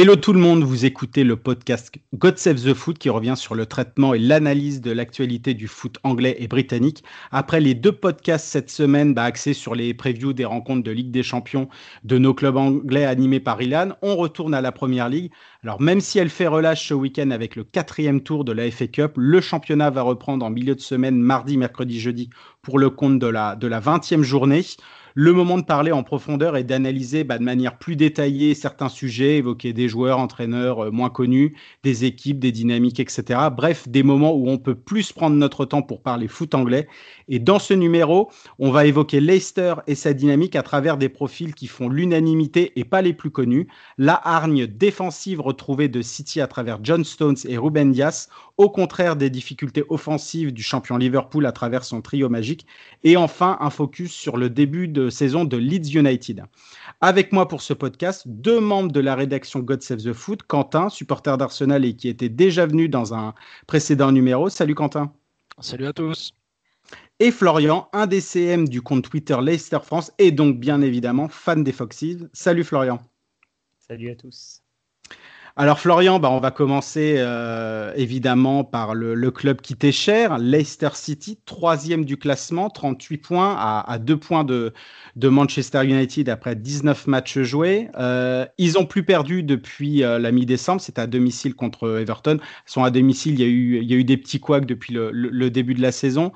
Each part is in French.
Hello tout le monde, vous écoutez le podcast God Save the Foot qui revient sur le traitement et l'analyse de l'actualité du foot anglais et britannique. Après les deux podcasts cette semaine bah, axés sur les previews des rencontres de Ligue des Champions de nos clubs anglais animés par Ilan, on retourne à la Première Ligue. Alors même si elle fait relâche ce week-end avec le quatrième tour de la FA Cup, le championnat va reprendre en milieu de semaine, mardi, mercredi, jeudi, pour le compte de la, de la 20e journée le moment de parler en profondeur et d'analyser bah, de manière plus détaillée certains sujets, évoquer des joueurs, entraîneurs euh, moins connus, des équipes, des dynamiques, etc. Bref, des moments où on peut plus prendre notre temps pour parler foot anglais. Et dans ce numéro, on va évoquer Leicester et sa dynamique à travers des profils qui font l'unanimité et pas les plus connus. La hargne défensive retrouvée de City à travers John Stones et Ruben Dias, au contraire des difficultés offensives du champion Liverpool à travers son trio magique. Et enfin, un focus sur le début de saison de Leeds United. Avec moi pour ce podcast, deux membres de la rédaction God Save the Foot, Quentin, supporter d'Arsenal et qui était déjà venu dans un précédent numéro. Salut Quentin. Salut à tous. Et Florian, un des CM du compte Twitter Leicester France et donc bien évidemment fan des Foxes. Salut Florian. Salut à tous. Alors Florian, bah, on va commencer euh, évidemment par le, club qui t'est cher, Leicester City, troisième du classement, 38 points à, deux points de, Manchester United après 19 matchs joués. Euh, ils ont plus perdu depuis euh, la mi-décembre, c'est à domicile contre Everton. Ils sont à domicile, il y a eu, des petits couacs depuis le, début de la saison.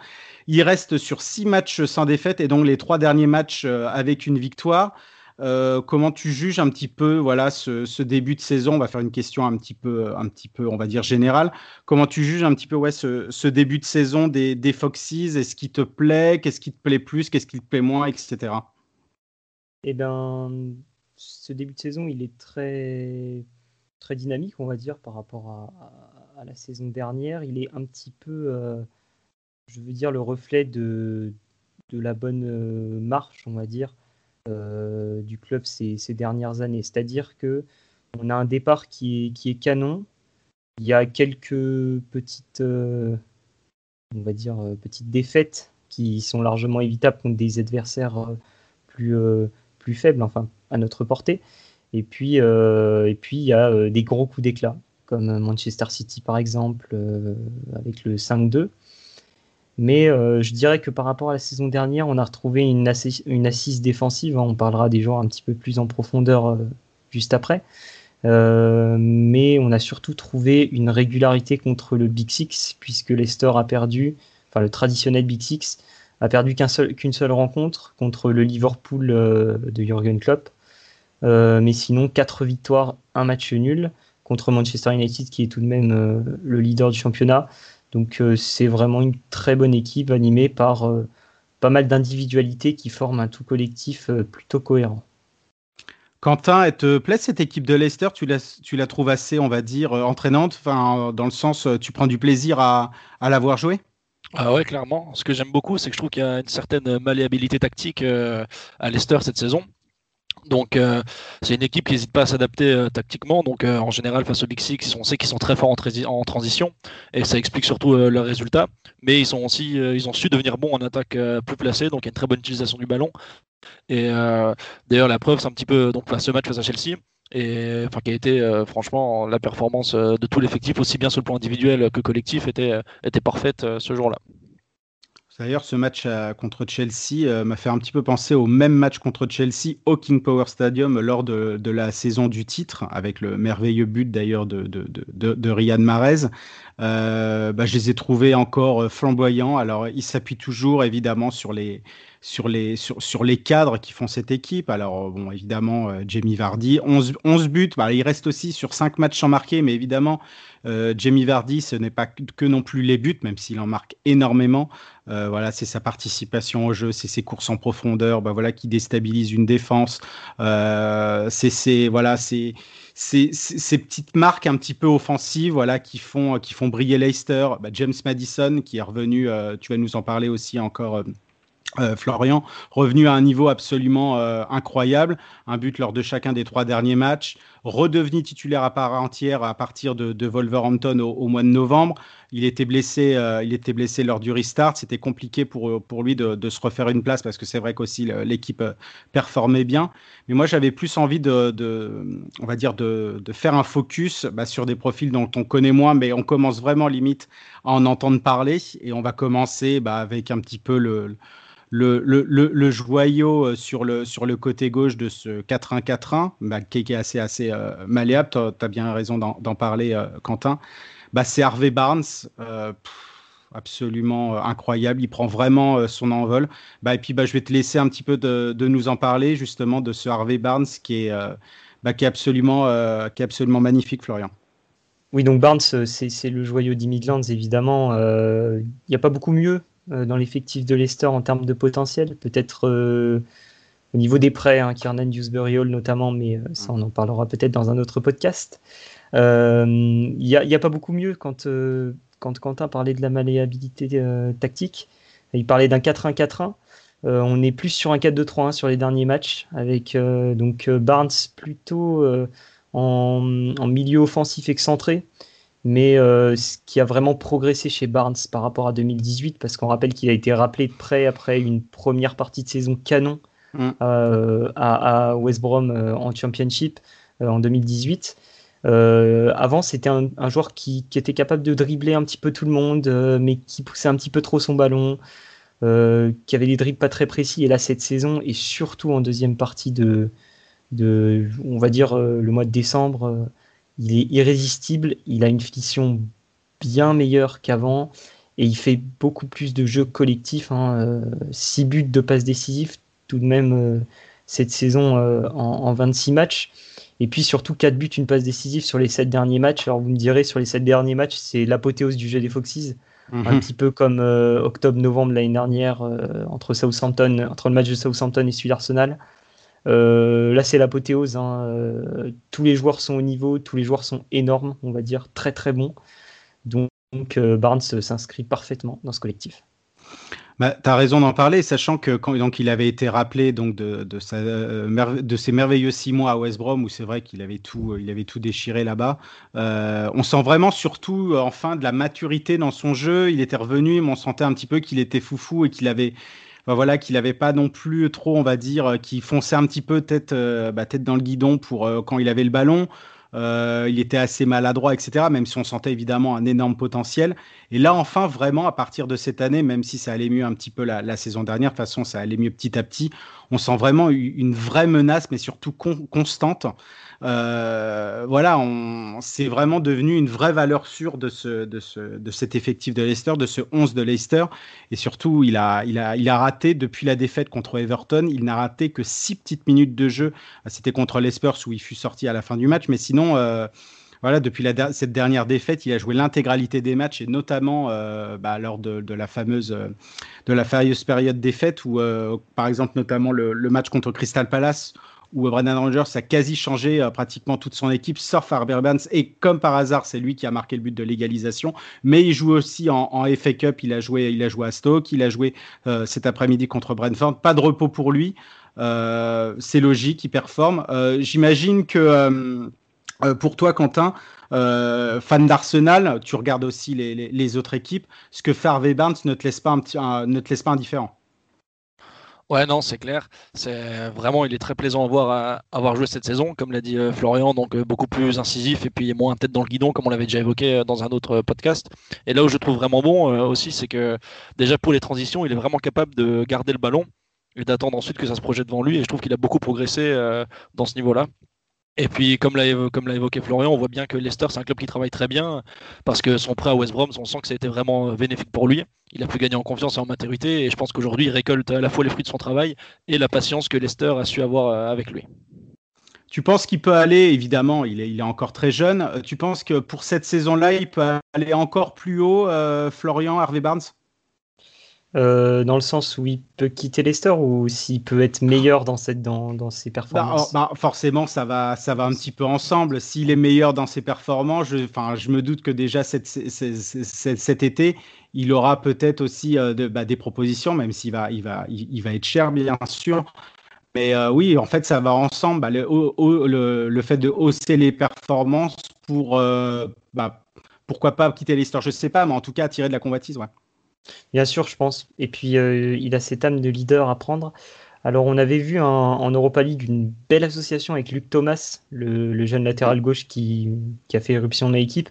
Ils restent sur six matchs sans défaite et donc les trois derniers matchs avec une victoire. Euh, comment tu juges un petit peu voilà ce, début de saison? On va faire une question un petit peu, un petit peu, on va dire générale. Comment tu juges un petit peu ouais ce, début de saison des, des Foxes Est-ce qui te plaît? Qu'est-ce qui te plaît plus? Qu'est-ce qui te plaît moins, etc. Eh bien, ce début de saison, il est très très dynamique, on va dire, par rapport à, la saison dernière. Il est un petit peu, euh, je veux dire, le reflet de, la bonne euh, marche, on va dire, du club ces, dernières années. C'est-à-dire que on a un départ qui est, canon. Il y a quelques petites, euh, on va dire, euh, petites défaites qui sont largement évitables contre des adversaires plus, faibles, enfin à notre portée. Et puis, et puis il y a des gros coups d'éclat, comme Manchester City par exemple, avec le 5-2. Mais euh, je dirais que par rapport à la saison dernière, on a retrouvé une, assise, défensive. Hein. On parlera des joueurs un petit peu plus en profondeur euh, juste après. Euh, mais on a surtout trouvé une régularité contre le Big Six, puisque Leicester a perdu, enfin le traditionnel Big Six, a perdu qu'une seul, seule rencontre contre le Liverpool de Jurgen Klopp. mais sinon, 4 victoires, un match nul contre Manchester United, qui est tout de même le leader du championnat. Donc euh, c'est vraiment une très bonne équipe animée par euh, pas mal d'individualités qui forment un tout collectif euh, plutôt cohérent. Quentin, elle te plaît cette équipe de Leicester? Tu la, tu la trouves assez, on va dire, entraînante, enfin, dans le sens, tu prends du plaisir à, à la voir jouer? Ah ouais, clairement. Ce que j'aime beaucoup, c'est que je trouve qu'il y a une certaine malléabilité tactique à Leicester cette saison. Donc euh, c'est une équipe qui n'hésite pas à s'adapter euh, tactiquement. Donc euh, en général face au Big Six, on sait qu'ils sont très forts en, transition et ça explique surtout leurs résultats. Mais ils sont aussi, ils ont su devenir bons en attaque plus placée, donc il y a une très bonne utilisation du ballon. Et d'ailleurs la preuve, c'est un petit peu donc ce match face à Chelsea. Et enfin, qui a été franchement la performance de tout l'effectif, aussi bien sur le plan individuel que collectif, était, était parfaite ce jour-là. D'ailleurs, ce match euh, contre Chelsea euh, m'a fait un petit peu penser au même match contre Chelsea au King Power Stadium lors de, la saison du titre, avec le merveilleux but d'ailleurs de, de, de, Riyad Mahrez. Euh, bah, je les ai trouvés encore flamboyants. Alors, ils s'appuient toujours évidemment sur les, sur les, sur, sur, les cadres qui font cette équipe. Alors, bon, évidemment, Jamie Vardy, 11, 11 buts. Bah, il reste aussi sur 5 matchs sans marquer, mais évidemment, euh, Jamie Vardy, ce n'est pas que non plus les buts, même s'il en marque énormément. Euh, voilà, c'est sa participation au jeu, c'est ses courses en profondeur, bah, voilà, qui déstabilise une défense. Euh, c'est voilà, c'est ces, petites marques un petit peu offensives voilà, qui, font, qui font briller Leicester. Bah, James Madison, qui est revenu, tu vas nous en parler aussi encore Florian, revenu à un niveau absolument incroyable, un but lors de chacun des trois derniers matchs, redevenu titulaire à part entière à partir de, Wolverhampton au, mois de novembre. Il était blessé, euh, il était blessé lors du restart. C'était compliqué pour, pour lui de, se refaire une place parce que c'est vrai qu'aussi l'équipe performait bien. Mais moi, j'avais plus envie de, on va dire, de, faire un focus bah, sur des profils dont on connaît moins, mais on commence vraiment limite à en entendre parler et on va commencer bah, avec un petit peu le le, le, joyau euh, sur le, côté gauche de ce 4-1-4-1, bah, qui est assez, assez euh, malléable, tu as, bien raison d'en parler, euh, Quentin, bah, c'est Harvey Barnes. absolument incroyable, il prend vraiment son envol. Bah, et puis je vais te laisser un petit peu de, nous en parler justement de ce Harvey Barnes qui est, absolument, magnifique, Florian. Oui, donc Barnes, c'est le joyau des Midlands, évidemment. Il n'y a pas beaucoup mieux euh, dans l'effectif de Leicester en termes de potentiel. Peut-être euh, au niveau des prêts, hein, Kiernan Dewsbury Hall notamment, mais euh, ça on en parlera peut-être dans un autre podcast. Il n'y a, a, pas beaucoup mieux quand, quand Quentin parlait de la malléabilité tactique. Il parlait d'un 4-1-4-1. on est plus sur un 4-2-3-1 sur les derniers matchs, avec donc Barnes plutôt en, en, milieu offensif excentré, mais euh, ce qui a vraiment progressé chez Barnes par rapport à 2018, parce qu'on rappelle qu'il a été rappelé de près après une première partie de saison canon mm. euh, à, West Brom euh, en Championship en 2018. avant, c'était un, joueur qui, était capable de dribbler un petit peu tout le monde, mais qui poussait un petit peu trop son ballon, qui avait des dribbles pas très précis. Et là, cette saison, et surtout en deuxième partie de, de on va dire, le mois de décembre, il est irrésistible, il a une finition bien meilleure qu'avant et il fait beaucoup plus de jeux collectifs. 6 hein, euh, buts de passes décisives tout de même euh, cette saison euh, en, 26 matchs. Et puis surtout 4 buts, une passe décisive sur les 7 derniers matchs. Alors vous me direz, sur les 7 derniers matchs, c'est l'apothéose du jeu des Foxes. Mhm. Un petit peu comme octobre-novembre l'année dernière entre, Southampton, entre le match de Southampton et celui d'Arsenal. Euh, là, c'est l'apothéose. Hein. Euh, tous les joueurs sont au niveau, tous les joueurs sont énormes, on va dire, très très bons. Donc, euh, Barnes s'inscrit parfaitement dans ce collectif. Bah, tu as raison d'en parler, sachant que quand donc, il avait été rappelé donc, de, de, ses merveilleux six mois à West Brom, où c'est vrai qu'il avait, tout, avait tout déchiré là-bas. on sent vraiment surtout enfin de la maturité dans son jeu. Il était revenu, mais on sentait un petit peu qu'il était foufou et qu'il avait, voilà, qu'il n'avait pas non plus trop, on va dire, euh, qui fonçait un petit peu tête, euh, bah, tête dans le guidon pour euh, quand il avait le ballon. il était assez maladroit, etc. Même si on sentait évidemment un énorme potentiel. Et là, enfin, vraiment, à partir de cette année, même si ça allait mieux un petit peu la, saison dernière, de toute façon, ça allait mieux petit à petit, on sent vraiment une vraie menace, mais surtout constante. Euh, voilà, c'est vraiment devenu une vraie valeur sûre de, ce, de, ce, de cet effectif de Leicester, de ce 11 de Leicester. Et surtout, il a, il a, il a raté, depuis la défaite contre Everton, il n'a raté que six petites minutes de jeu. C'était contre les Spurs où il fut sorti à la fin du match. Mais sinon, euh, voilà, depuis cette dernière défaite, il a joué l'intégralité des matchs et notamment euh, bah, lors de, la fameuse, de la fameuse période défaite où, par exemple, notamment le match contre Crystal Palace où Brendan Rogers a quasi changé euh, pratiquement toute son équipe, sauf Harvey Barnes. Et comme par hasard, c'est lui qui a marqué le but de l'égalisation. Mais il joue aussi en, FA Cup. Il a joué, à Stoke. Il a joué euh, cet après-midi contre Brentford. Pas de repos pour lui. Euh, c'est logique, il performe. J'imagine que pour toi, Quentin, fan d'Arsenal, tu regardes aussi les, autres équipes. Ce que fait Harvey ne te laisse pas indifférent. Ouais, non, c'est clair. C'est vraiment, il est très plaisant à voir à, avoir joué cette saison, comme l'a dit euh, Florian, donc euh, beaucoup plus incisif et puis moins tête dans le guidon, comme on l'avait déjà évoqué euh, dans un autre podcast. Et là où je trouve vraiment bon aussi, c'est que déjà pour les transitions, il est vraiment capable de garder le ballon et d'attendre ensuite que ça se projette devant lui. Et je trouve qu'il a beaucoup progressé dans ce niveau-là. Et puis, comme l'a évoqué Florian, on voit bien que Leicester, c'est un club qui travaille très bien parce que son prêt à West Brom, on sent que ça a été vraiment bénéfique pour lui. Il a pu gagner en confiance et en maturité. Et je pense qu'aujourd'hui, il récolte à la fois les fruits de son travail et la patience que Leicester a su avoir euh, avec lui. Tu penses qu'il peut aller, évidemment, il est, encore très jeune. Euh, tu penses que pour cette saison-là, il peut aller encore plus haut, euh, Florian, Harvey Barnes? Euh, dans le sens où il peut quitter Leicester ou s'il peut être meilleur dans, cette, dans, dans ses performances bah, bah, Forcément, ça va, ça va un petit peu ensemble. S'il est meilleur dans ses performances, je, je me doute que déjà cet, cet été, il aura peut-être aussi euh, de, bah, des propositions, même s'il va, il va, il, va être cher, bien sûr. Mais euh, oui, en fait, ça va ensemble. Bah, le, le, le, fait de hausser les performances pour, bah, pourquoi pas quitter Leicester, je ne sais pas, mais en tout cas, attirer de la convoitise, ouais. Bien sûr, je pense. Et puis, euh, il a cette âme de leader à prendre. Alors, on avait vu en Europa League une belle association avec Luc Thomas, le, jeune latéral gauche qui, a fait éruption de l'équipe.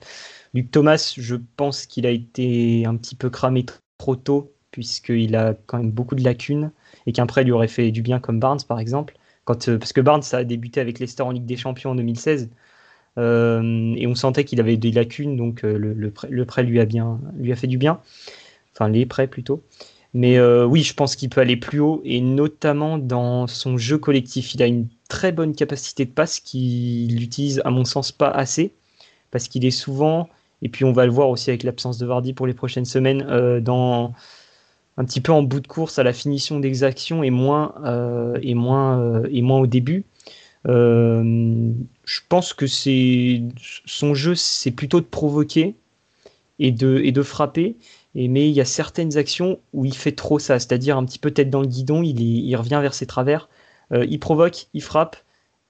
Luc Thomas, je pense qu'il a été un petit peu cramé trop tôt, puisqu'il a quand même beaucoup de lacunes, et qu'un prêt lui aurait fait du bien comme Barnes, par exemple. Euh, parce que Barnes a débuté avec Leicester en Ligue des Champions en 2016. Euh, et on sentait qu'il avait des lacunes, donc le, le, prêt lui a, bien, lui a fait du bien enfin les prêts plutôt. Mais euh, oui, je pense qu'il peut aller plus haut et notamment dans son jeu collectif. Il a une très bonne capacité de passe qu'il utilise, à mon sens, pas assez parce qu'il est souvent, et puis on va le voir aussi avec l'absence de Vardy pour les prochaines semaines, euh, dans un petit peu en bout de course à la finition d'exaction et moins, euh, et, moins, et moins au début. je pense que son jeu, c'est plutôt de provoquer et de, et de frapper. Mais il y a certaines actions où il fait trop ça, c'est-à-dire un petit peu tête dans le guidon, il, revient vers ses travers, euh, il provoque, il frappe,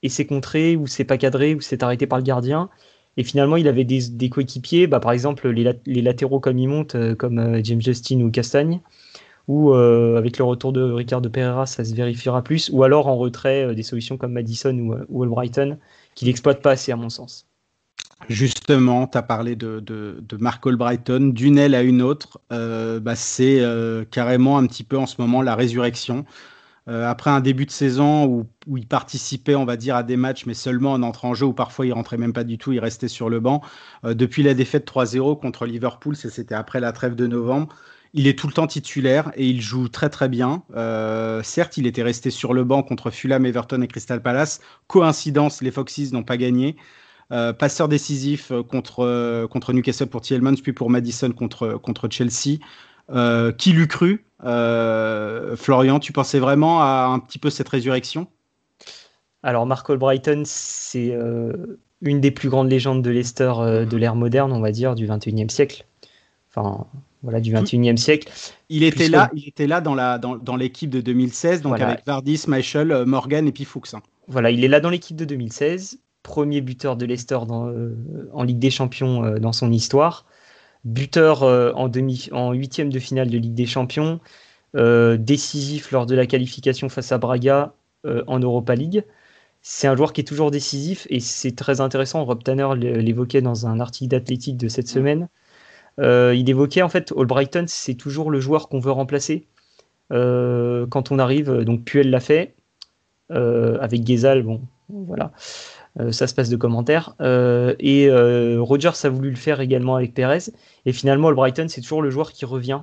et c'est contré, ou c'est pas cadré, ou c'est arrêté par le gardien. Et finalement, il avait des, coéquipiers, bah, par exemple les, les, latéraux comme il monte, euh, comme euh, James Justin ou Castagne, ou avec le retour de Ricardo Pereira, ça se vérifiera plus, ou alors en retrait des solutions comme Madison ou, ou Albrighton, qu'il n'exploite pas assez à mon sens. Justement, tu as parlé de, de, de, Mark Albrighton, d'une aile à une autre. Euh, bah, c'est euh, carrément un petit peu en ce moment la résurrection. Euh, après un début de saison où, où, il participait, on va dire, à des matchs, mais seulement en entrant en jeu, ou parfois il rentrait même pas du tout, il restait sur le banc. depuis la défaite 3-0 contre Liverpool, c'était après la trêve de novembre, il est tout le temps titulaire et il joue très très bien. certes, il était resté sur le banc contre Fulham, Everton et Crystal Palace. Coïncidence, les Foxes n'ont pas gagné. Euh, passeur décisif euh, contre, euh, contre Newcastle pour Tielemans, puis pour Madison contre, contre Chelsea. qui l'eût cru Florian, tu pensais vraiment à un petit peu cette résurrection? Alors, Mark Brighton, c'est une des plus grandes légendes de Leicester de l'ère moderne, on va dire, du 21e siècle. Enfin, voilà, du 21e siècle. Il était là, il était là dans la dans, dans l'équipe de 2016, donc avec Vardy, Schmeichel, Morgan et puis Fuchs. Hein. Voilà, il est là dans l'équipe de 2016 premier buteur de Leicester euh, en Ligue des Champions euh, dans son histoire, buteur euh, en, demi, en huitième de finale de Ligue des Champions, décisif lors de la qualification face à Braga en Europa League. C'est un joueur qui est toujours décisif et c'est très intéressant. Rob Tanner l'évoquait dans un article d'athlétique de cette semaine. il évoquait en fait Albrighton, c'est toujours le joueur qu'on veut remplacer quand on arrive. Donc Puel l'a fait avec Gezal, bon, voilà. Euh, ça se passe de commentaires. Euh, et euh, Rogers a voulu le faire également avec Perez. Et finalement, Albrighton, c'est toujours le joueur qui revient.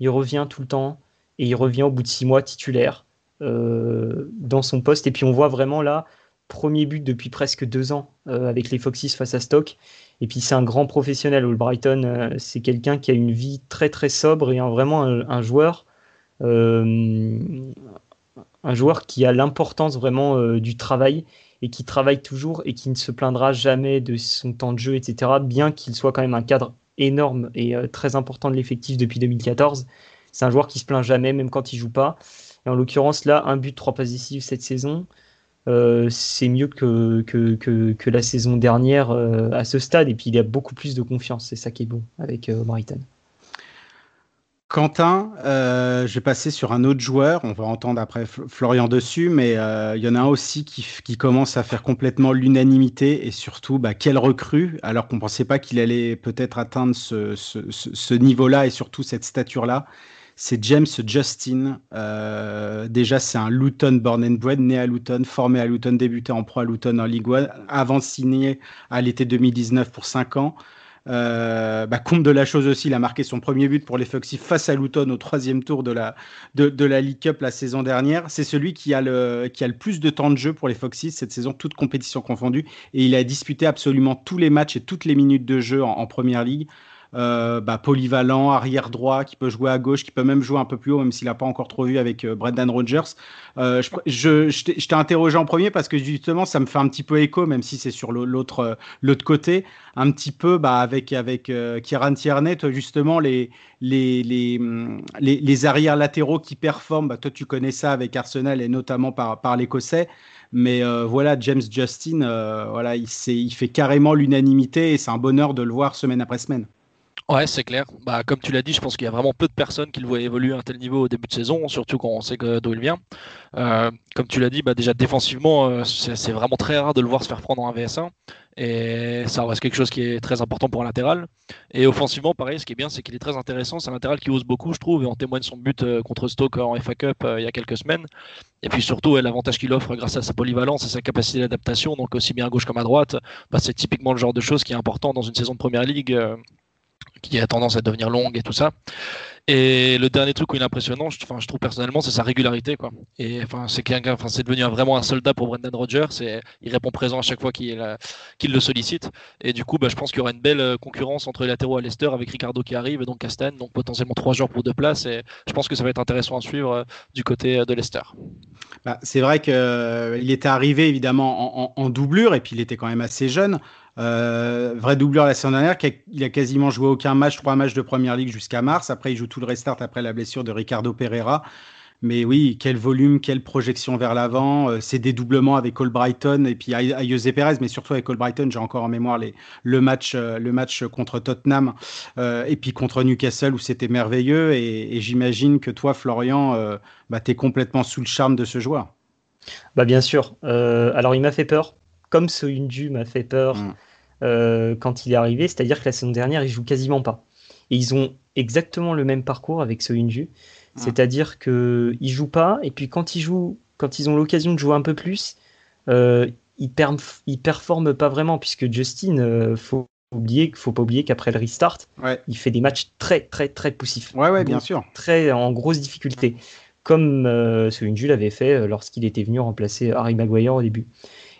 Il revient tout le temps. Et il revient au bout de six mois titulaire dans son poste. Et puis on voit vraiment là, premier but depuis presque deux ans avec les Foxes face à Stoke. Et puis c'est un grand professionnel, Albrighton. c'est quelqu'un qui a une vie très très sobre et vraiment un, joueur. un joueur qui a l'importance vraiment du travail et qui travaille toujours et qui ne se plaindra jamais de son temps de jeu, etc. Bien qu'il soit quand même un cadre énorme et euh, très important de l'effectif depuis 2014. C'est un joueur qui se plaint jamais, même quand il joue pas. Et en l'occurrence, là, un but, trois passes décisives cette saison, euh, c'est mieux que, la saison dernière euh, à ce stade. Et puis, il a beaucoup plus de confiance. C'est ça qui est bon avec Brighton. Quentin, euh, je vais passer sur un autre joueur. On va entendre après Florian dessus, mais euh, il y en a un aussi qui, commence à faire complètement l'unanimité et surtout, bah, quelle recrue, alors qu'on ne pensait pas qu'il allait peut-être atteindre ce, niveau-là et surtout cette stature-là. c'est James Justin. déjà, c'est un Luton born and bred, né à Luton, formé à Luton, débuté en pro à Luton en Ligue 1, avant de signer à l'été 2019 pour 5 ans. Euh, bah, compte de la chose aussi, il a marqué son premier but pour les Foxy face à Luton au troisième tour de la, de, de la League Cup la saison dernière. C'est celui qui a, le, qui a le plus de temps de jeu pour les Foxy cette saison, toute compétition confondue. Et il a disputé absolument tous les matchs et toutes les minutes de jeu en, en Première Ligue. Euh, bah, polyvalent, arrière droit, qui peut jouer à gauche, qui peut même jouer un peu plus haut, même s'il n'a pas encore trop vu avec euh, Brendan Rodgers. Euh, je, t'ai interrogé en premier parce que justement, ça me fait un petit peu écho, même si c'est sur l'autre côté, un petit peu bah, avec, avec Kieran Tierney, justement, les, les, les, les, les arrières latéraux qui performent, bah, toi tu connais ça avec Arsenal et notamment par, par l'Écossais. Mais voilà, James Justin, voilà, il, il fait carrément l'unanimité et c'est un bonheur de le voir semaine après semaine. Ouais, c'est clair. Bah, comme tu l'as dit, je pense qu'il y a vraiment peu de personnes qui le voient évoluer à un tel niveau au début de saison, surtout quand on sait d'où il vient. Euh, comme tu l'as dit, bah, déjà défensivement, euh, c'est vraiment très rare de le voir se faire prendre en VS1. Et ça reste quelque chose qui est très important pour un latéral. Et offensivement, pareil, ce qui est bien, c'est qu'il est très intéressant. C'est un latéral qui ose beaucoup, je trouve, et on témoigne son but euh, contre Stoke en FA Cup il y a quelques semaines. Et puis surtout, l'avantage qu'il offre grâce à sa polyvalence et sa capacité d'adaptation, donc aussi bien à gauche comme à droite, bah, c'est typiquement le genre de choses qui est important dans une saison de première ligue qui a tendance à devenir longue et tout ça. Et le dernier truc où il est impressionnant, je, je trouve personnellement, c'est sa régularité. Quoi. Et enfin, c'est devenu vraiment un soldat pour Brendan Rodgers. Il répond présent à chaque fois qu'il le sollicite. Et du coup, bah, je pense qu'il y aura une belle euh, concurrence entre les latéraux à Leicester avec Ricardo qui arrive et donc Castagne, donc potentiellement trois joueurs pour deux places. Et je pense que ça va être intéressant à suivre euh, du côté euh, de Leicester. Bah, c'est vrai qu'il était arrivé évidemment en, en, doublure et puis il était quand même assez jeune. Euh, vrai doubleur la saison dernière, il a quasiment joué aucun match, trois matchs de première ligue jusqu'à mars. Après, il joue tout le restart après la blessure de Ricardo Pereira. Mais oui, quel volume, quelle projection vers l'avant. Euh, ces dédoublements avec Brighton et puis Ayose Perez, mais surtout avec Brighton, j'ai encore en mémoire le, match, euh, le match contre Tottenham et puis contre Newcastle où c'était merveilleux. Et, j'imagine que toi, Florian, bah, tu es complètement sous le charme de ce joueur. Bah bien sûr. alors il m'a fait peur comme Soyunju m'a fait peur mm. euh, quand il est arrivé, c'est-à-dire que la saison dernière, il joue quasiment pas. Et ils ont exactement le même parcours avec Soyunju, mm. c'est-à-dire que ils jouent pas, et puis quand ils jouent, quand ils ont l'occasion de jouer un peu plus, euh, ils, ne performent pas vraiment, puisque Justin, euh, faut oublier faut pas oublier qu'après le restart, il fait des matchs très très très poussifs. Ouais, ouais, bien sûr. Très en grosse difficulté, comme euh, Soyunju l'avait fait lorsqu'il était venu remplacer Harry Maguire au début.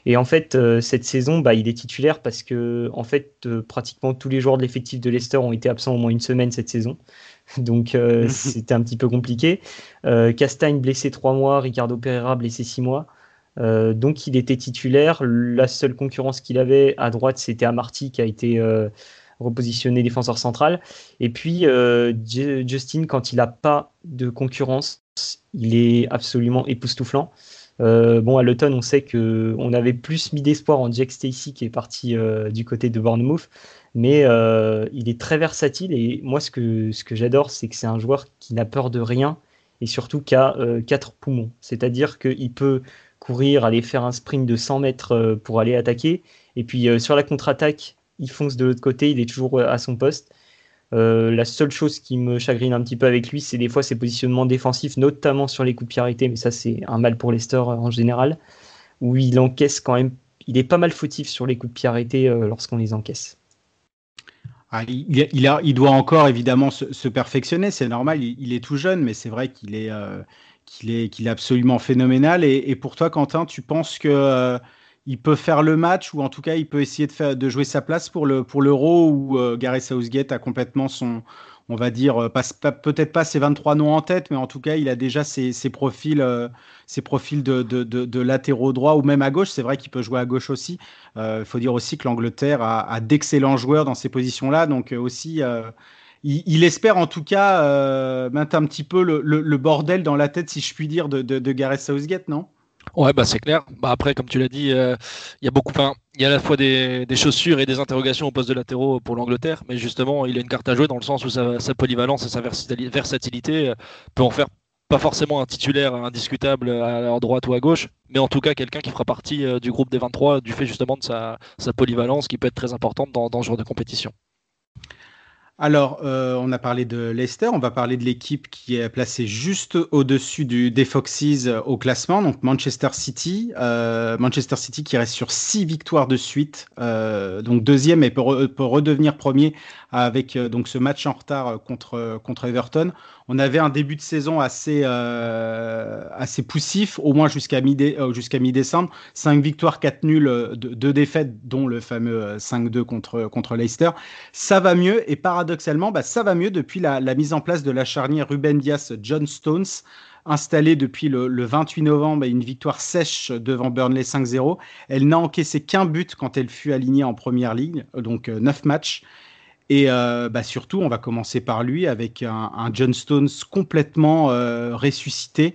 Et en fait, euh, cette saison, bah, il est titulaire parce que, en fait, euh, pratiquement tous les joueurs de l'effectif de Leicester ont été absents au moins une semaine cette saison. Donc, euh, c'était un petit peu compliqué. Castagne blessé trois mois, Ricardo Pereira blessé six mois. donc, il était titulaire. La seule concurrence qu'il avait à droite, c'était Amarty qui a été repositionné défenseur central. Et puis, Justin, quand il n'a pas de concurrence, il est absolument époustouflant. Euh, bon, à l'automne, on sait qu'on avait plus mis d'espoir en Jack Stacy qui est parti euh, du côté de Bournemouth, mais euh, il est très versatile et moi, ce que, ce que j'adore, c'est que c'est un joueur qui n'a peur de rien et surtout qui a quatre poumons. C'est-à-dire qu'il peut courir, aller faire un sprint de 100 mètres pour aller attaquer, et puis sur la contre-attaque, il fonce de l'autre côté, il est toujours à son poste. Euh, la seule chose qui me chagrine un petit peu avec lui, c'est des fois ses positionnements défensifs, notamment sur les coups de pied arrêtés, mais ça c'est un mal pour Leicester euh, en général, où il encaisse quand même, il est pas mal fautif sur les coups de pied arrêtés euh, lorsqu'on les encaisse. Ah, il, doit encore évidemment se, perfectionner, c'est normal, il, est tout jeune, mais c'est vrai qu'il est, est, est absolument phénoménal. Et, et, pour toi, Quentin, tu penses que il peut faire le match ou en tout cas il peut essayer de, jouer sa place pour le pour l'Euro où euh, Gareth Southgate a complètement son on va dire euh, peut-être pas ses 23 noms en tête mais en tout cas il a déjà ses, profils euh, ses profils de, latéraux droit ou même à gauche. C'est vrai qu'il peut jouer à gauche aussi. Il faut dire aussi que l'Angleterre a, d'excellents joueurs dans ces positions là donc aussi il, espère en tout cas mettre un petit peu le, bordel dans la tête si je puis dire de, de Gareth Southgate non? Ouais, bah c'est clair. Bah après, comme tu l'as dit, euh, il y a beaucoup. il y a à la fois des, chaussures et des interrogations au poste de latéraux pour l'Angleterre, mais justement, il a une carte à jouer dans le sens où sa, polyvalence et sa versatilité euh, peut en faire pas forcément un titulaire indiscutable à, droite ou à gauche, mais en tout cas quelqu'un qui fera partie euh, du groupe des 23 du fait justement de sa, polyvalence qui peut être très importante dans, dans ce genre de compétition. Alors, euh, on a parlé de Leicester, on va parler de l'équipe qui est placée juste au-dessus des Foxes euh, au classement, donc Manchester City. Euh, Manchester City qui reste sur six victoires de suite, donc deuxième et peut, redevenir premier avec donc ce match en retard contre, contre Everton. On avait un début de saison assez, assez poussif, au moins jusqu'à mi-décembre. Cinq victoires, quatre nuls, deux, défaites, dont le fameux 5-2 contre, contre Leicester. Ça va mieux et paradoxalement, bah, ça va mieux depuis la, mise en place de la charnière Ruben Diaz-John Stones, installée depuis le, 28 novembre, une victoire sèche devant Burnley 5-0. Elle n'a encaissé qu'un but quand elle fut alignée en première ligne, donc 9 euh, matchs. Et euh, bah, surtout, on va commencer par lui avec un, John Stones complètement euh, ressuscité.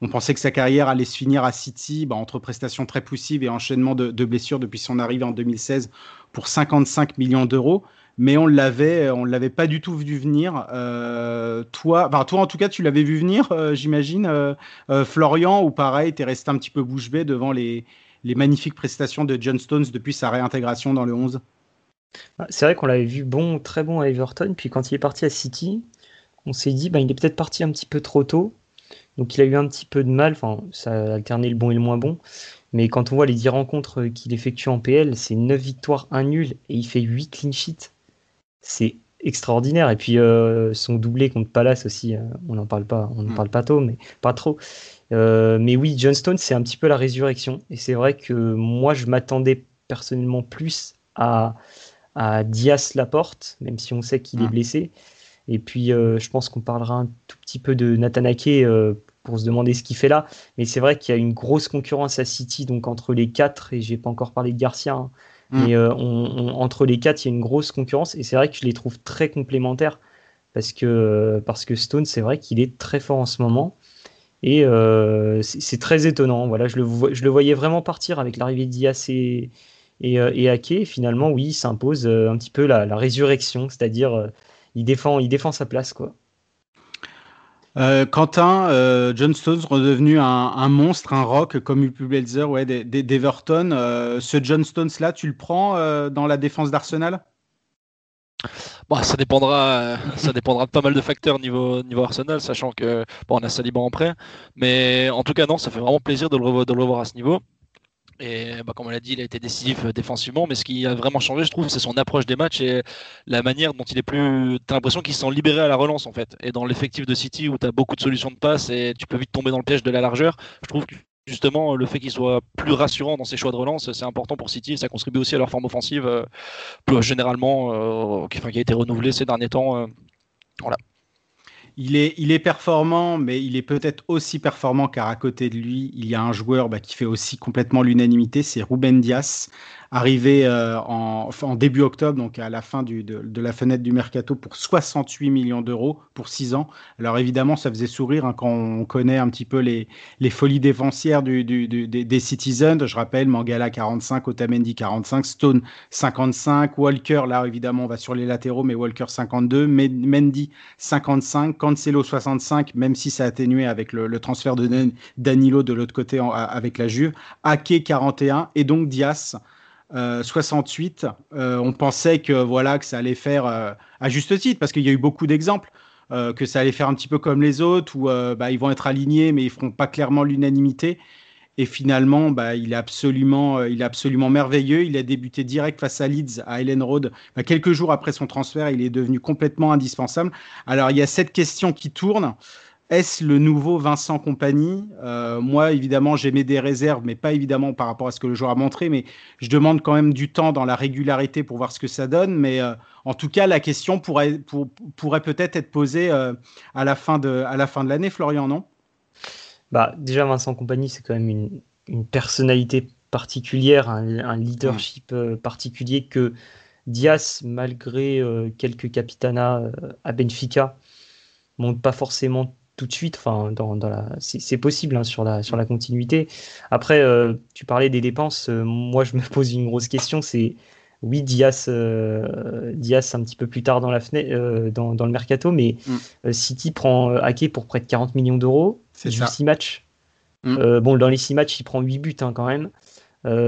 On pensait que sa carrière allait se finir à City, bah, entre prestations très poussives et enchaînement de, blessures depuis son arrivée en 2016 pour 55 millions d'euros mais on l'avait, on l'avait pas du tout vu venir. Euh, toi, en tout cas, tu l'avais vu venir, euh, j'imagine, euh, Florian, ou pareil, tu es resté un petit peu bouche bée devant les, les magnifiques prestations de John Stones depuis sa réintégration dans le 11. Ah, c'est vrai qu'on l'avait vu bon, très bon à Everton, puis quand il est parti à City, on s'est dit, bah, il est peut-être parti un petit peu trop tôt, donc il a eu un petit peu de mal, enfin, ça a alterné le bon et le moins bon. Mais quand on voit les 10 rencontres qu'il effectue en PL, c'est 9 victoires, 1 nul, et il fait 8 clean sheets c'est extraordinaire. Et puis euh, son doublé contre Palace aussi, euh, on n'en parle pas, on n'en mm. parle pas tôt, mais pas trop. Euh, mais oui, Johnstone, c'est un petit peu la résurrection. Et c'est vrai que moi, je m'attendais personnellement plus à, à Diaz Laporte, même si on sait qu'il est mm. blessé. Et puis, je pense qu'on parlera un tout petit peu de Nathan Ake pour se demander ce qu'il fait là. Mais c'est vrai qu'il y a une grosse concurrence à City, donc entre les quatre, et j'ai pas encore parlé de Garcia. Hein, Mm. Mais euh, entre les quatre, il y a une grosse concurrence et c'est vrai que je les trouve très complémentaires parce que, parce que Stone, c'est vrai qu'il est très fort en ce moment. Et euh, c'est très étonnant. Voilà, je le, je le voyais vraiment partir avec l'arrivée d'Ias et, et, euh, et Ake. finalement, oui, il s'impose un petit peu la, la résurrection, c'est-à-dire il, défend, il défend sa place. quoi. Euh, Quentin, euh, John Stones redevenu un, monstre, un rock comme Upu Blazer, ouais, d'Everton. Euh, ce John Stones là, tu le prends dans la défense d'Arsenal? Bon, ça dépendra, ça dépendra de pas mal de facteurs niveau, niveau Arsenal, sachant que bon, on a Saliba en prêt, mais en tout cas non, ça fait vraiment plaisir de le de le revoir à ce niveau. Et bah, comme on l'a dit, il a été décisif euh, défensivement, mais ce qui a vraiment changé, je trouve, c'est son approche des matchs et la manière dont il est plus. Tu as l'impression qu'il se sent libéré à la relance, en fait. Et dans l'effectif de City, où tu as beaucoup de solutions de passe et tu peux vite tomber dans le piège de la largeur, je trouve que justement, le fait qu'il soit plus rassurant dans ses choix de relance, c'est important pour City. Ça contribue aussi à leur forme offensive, euh, plus généralement, euh, qui, a été renouvelée ces derniers temps. voilà. Il est, il est performant, mais il est peut-être aussi performant car à côté de lui, il y a un joueur bah, qui fait aussi complètement l'unanimité, c'est Ruben Dias, arrivé euh, en, en, début octobre, donc à la fin du, de, de, la fenêtre du mercato pour 68 millions d'euros pour 6 ans. Alors évidemment, ça faisait sourire hein, quand on connaît un petit peu les, les folies défensières du, du, des, des, Citizens. Je rappelle, Mangala 45, Otamendi 45, Stone 55, Walker, là évidemment on va sur les latéraux, mais Walker 52, Mendy 55, Cancelo 65, même si ça a atténué avec le, le transfert de Danilo de l'autre côté en, avec la Juve, Ake 41 et donc Dias 68, euh, euh, on pensait que voilà que ça allait faire euh, à juste titre parce qu'il y a eu beaucoup d'exemples que ça allait faire un petit peu comme les autres où bah, ils vont être alignés mais ils feront pas clairement l'unanimité. Et finalement, bah, il, est absolument, il est absolument merveilleux. Il a débuté direct face à Leeds, à Ellen Road. Bah, quelques jours après son transfert, il est devenu complètement indispensable. Alors, il y a cette question qui tourne. Est-ce le nouveau Vincent Compagnie? Euh, Moi, évidemment, j'ai mis des réserves, mais pas évidemment par rapport à ce que le joueur a montré. Mais je demande quand même du temps dans la régularité pour voir ce que ça donne. Mais euh, en tout cas, la question pourrait, pourrait peut-être être posée euh, à la fin de, l'année, Florian, non? Bah, Déjà, Vincent Compagnie, c'est quand même une, une personnalité particulière, un, leadership particulier que Diaz, malgré quelques capitanats à Benfica, montre pas forcément tout de suite. Enfin, dans, dans la, c'est possible hein, sur, la, sur la continuité. Après, euh, tu parlais des dépenses. Euh, moi, je me pose une grosse question. C'est oui, Diaz, euh, Diaz un petit peu plus tard dans, la fenêtre, dans, dans, le mercato, mais mm. City prend Ake pour près de 40 millions d'euros. C'est 6 matchs. Mm. bon, dans les 6 matchs, il prend 8 buts hein, quand même.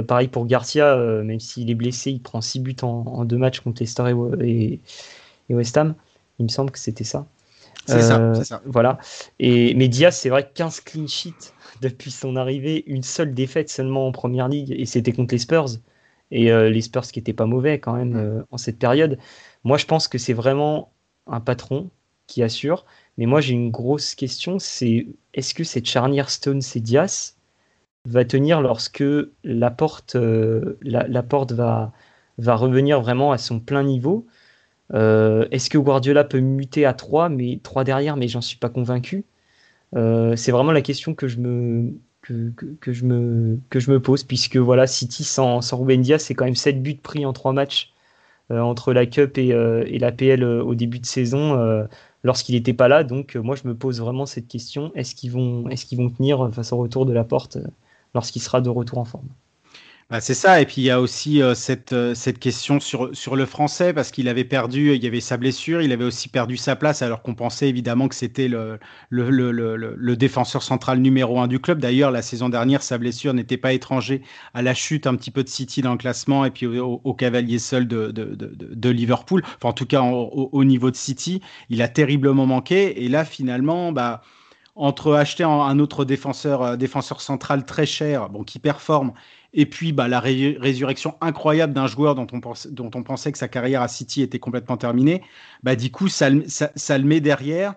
pareil pour Garcia, même s'il est blessé, il prend 6 buts en, en 2 matchs contre Leicester et, et West Ham. Il me semble que c'était ça. C'est ça, c'est ça. Voilà. Et, mais Diaz, c'est vrai, 15 clean sheets depuis son arrivée, une seule défaite seulement en première ligue, et c'était contre les Spurs. Et les Spurs qui n'étaient pas mauvais quand même en cette période. Moi, je pense que c'est vraiment un patron qui assure. Mais moi, j'ai une grosse question, c'est est-ce que cette charnière Stones et Diaz va tenir lorsque la porte, euh, la, porte va, va revenir vraiment à son plein niveau? Euh, Est-ce que Guardiola peut muter à 3, mais 3 derrière, mais j'en suis pas convaincu. Euh, C'est vraiment la question que je me, pose, puisque voilà, City sans, sans Ruben c'est quand même 7 buts pris en 3 matchs entre la Cup et, et la PL au début de saison lorsqu'il n'était pas là. Donc moi je me pose vraiment cette question. Est-ce qu'ils vont, est qu'ils vont tenir face au retour de la porte lorsqu'il sera de retour en forme? Bah, c'est ça, et puis il y a aussi euh, cette, euh, cette question sur, sur le français, parce qu'il avait perdu, il y avait sa blessure, il avait aussi perdu sa place, alors qu'on pensait évidemment que c'était le, le, le, le, défenseur central numéro un du club. D'ailleurs, la saison dernière, sa blessure n'était pas étranger à la chute un petit peu de City dans le classement, et puis au, cavalier seul de, de, de, de, Liverpool, enfin en tout cas au, au, niveau de City, il a terriblement manqué, et là finalement, bah entre acheter un autre défenseur, euh, défenseur central très cher, bon, qui performe, et puis bah, la résurrection incroyable d'un joueur dont on, dont on pensait que sa carrière à City était complètement terminée, bah, du coup, ça, ça, le met derrière.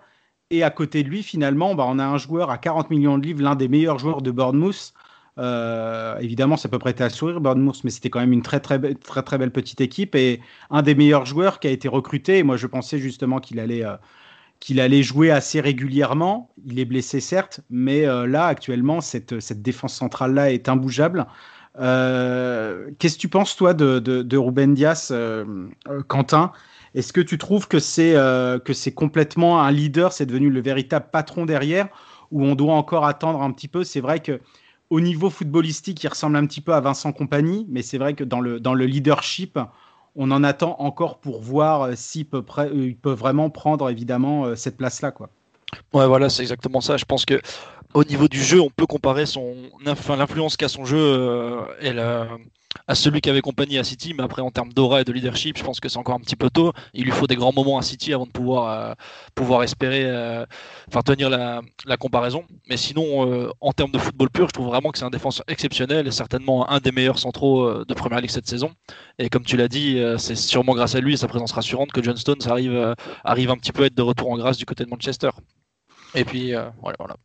Et à côté de lui, finalement, bah, on a un joueur à 40 millions de livres, l'un des meilleurs joueurs de Bournemouth. Euh, évidemment, ça peut prêter à sourire, Bournemouth, mais c'était quand même une très, très, très, très belle petite équipe et un des meilleurs joueurs qui a été recruté. Et moi, je pensais justement qu'il allait. Euh, qu'il allait jouer assez régulièrement. Il est blessé certes, mais euh, là actuellement cette, cette défense centrale là est imbougeable. Euh, qu'est-ce que tu penses toi de, de, Ruben Dias, euh, Quentin? Est-ce que tu trouves que c'est c'est complètement un leader, c'est devenu le véritable patron derrière, ou on doit encore attendre un petit peu? C'est vrai que au niveau footballistique, il ressemble un petit peu à Vincent Compagnie, mais c'est vrai que dans le, dans le leadership, on en attend encore pour voir euh, s'il peut, euh, peut, vraiment prendre évidemment euh, cette place-là. Quoi. Ouais, voilà, c'est exactement ça. Je pense que au niveau du jeu, on peut comparer son, enfin, l'influence qu'a son jeu et la, à celui qui avait compagnie à City, mais après en termes d'aura et de leadership, je pense que c'est encore un petit peu tôt. Il lui faut des grands moments à City avant de pouvoir, euh, espérer euh, tenir la, comparaison. Mais sinon, euh, en termes de football pur, je trouve vraiment que c'est un défenseur exceptionnel et certainement un des meilleurs centraux de Première Ligue cette saison. Et comme tu l'as dit, c'est sûrement grâce à lui et sa présence rassurante que John Stones arrive, arrive un petit peu à être de retour en grâce du côté de Manchester. Et puis, voilà. voilà.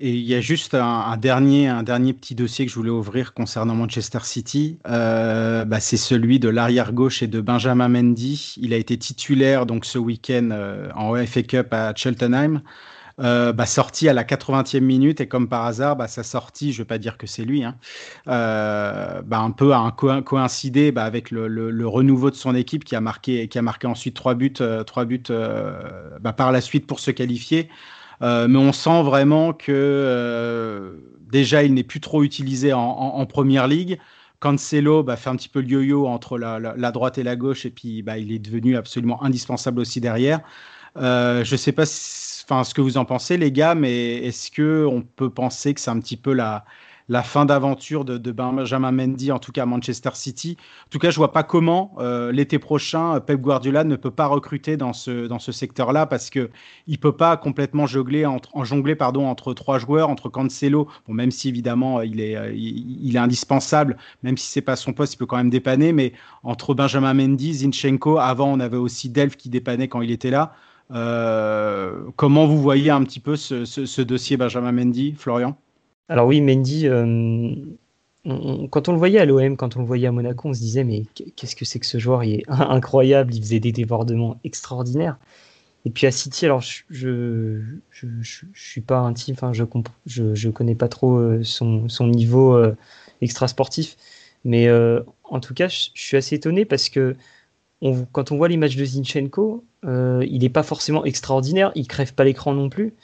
Et il y a juste un, dernier, un dernier petit dossier que je voulais ouvrir concernant Manchester City. Euh, bah, c'est celui de l'arrière gauche et de Benjamin Mendy. Il a été titulaire donc ce week-end euh, en FA Cup à Cheltenham. Euh, bah, sorti à la 80e minute et comme par hasard, bah, sa sortie, je ne vais pas dire que c'est lui, hein, euh, un peu a coïncidé avec le, renouveau de son équipe qui a marqué, qui a marqué ensuite trois buts, trois buts par la suite pour se qualifier. Euh, mais on sent vraiment que euh, déjà il n'est plus trop utilisé en, première ligue. Cancelo bah, fait un petit peu le yo-yo entre la, droite et la gauche, et puis bah, il est devenu absolument indispensable aussi derrière. Euh, je ne sais pas ce que vous en pensez, les gars, mais est-ce qu'on peut penser que c'est un petit peu la, la fin d'aventure de, Benjamin Mendy, en tout cas à Manchester City. En tout cas, je vois pas comment euh, l'été prochain Pep Guardiola ne peut pas recruter dans ce, dans ce secteur-là parce que il peut pas complètement jongler entre, en pardon entre trois joueurs, entre Cancelo, bon même si évidemment il est, euh, il, est indispensable, même si c'est pas son poste, il peut quand même dépanner, mais entre Benjamin Mendy, Zinchenko, avant on avait aussi Delph qui dépannait quand il était là. Euh, comment vous voyez un petit peu ce, ce dossier Benjamin Mendy, Florian? Alors oui, Mendy, euh, quand on le voyait à l'OM, quand on le voyait à Monaco, on se disait mais qu'est-ce que c'est que ce joueur? Il est incroyable, il faisait des débordements extraordinaires. Et puis à City, alors je je, je, suis pas intime, enfin je je, je connais pas trop euh, son, son niveau euh, extra sportif, mais en tout cas je, suis assez étonné parce que quand on voit les matchs de Zinchenko, il n'est pas forcément extraordinaire, il crève pas l'écran non plus.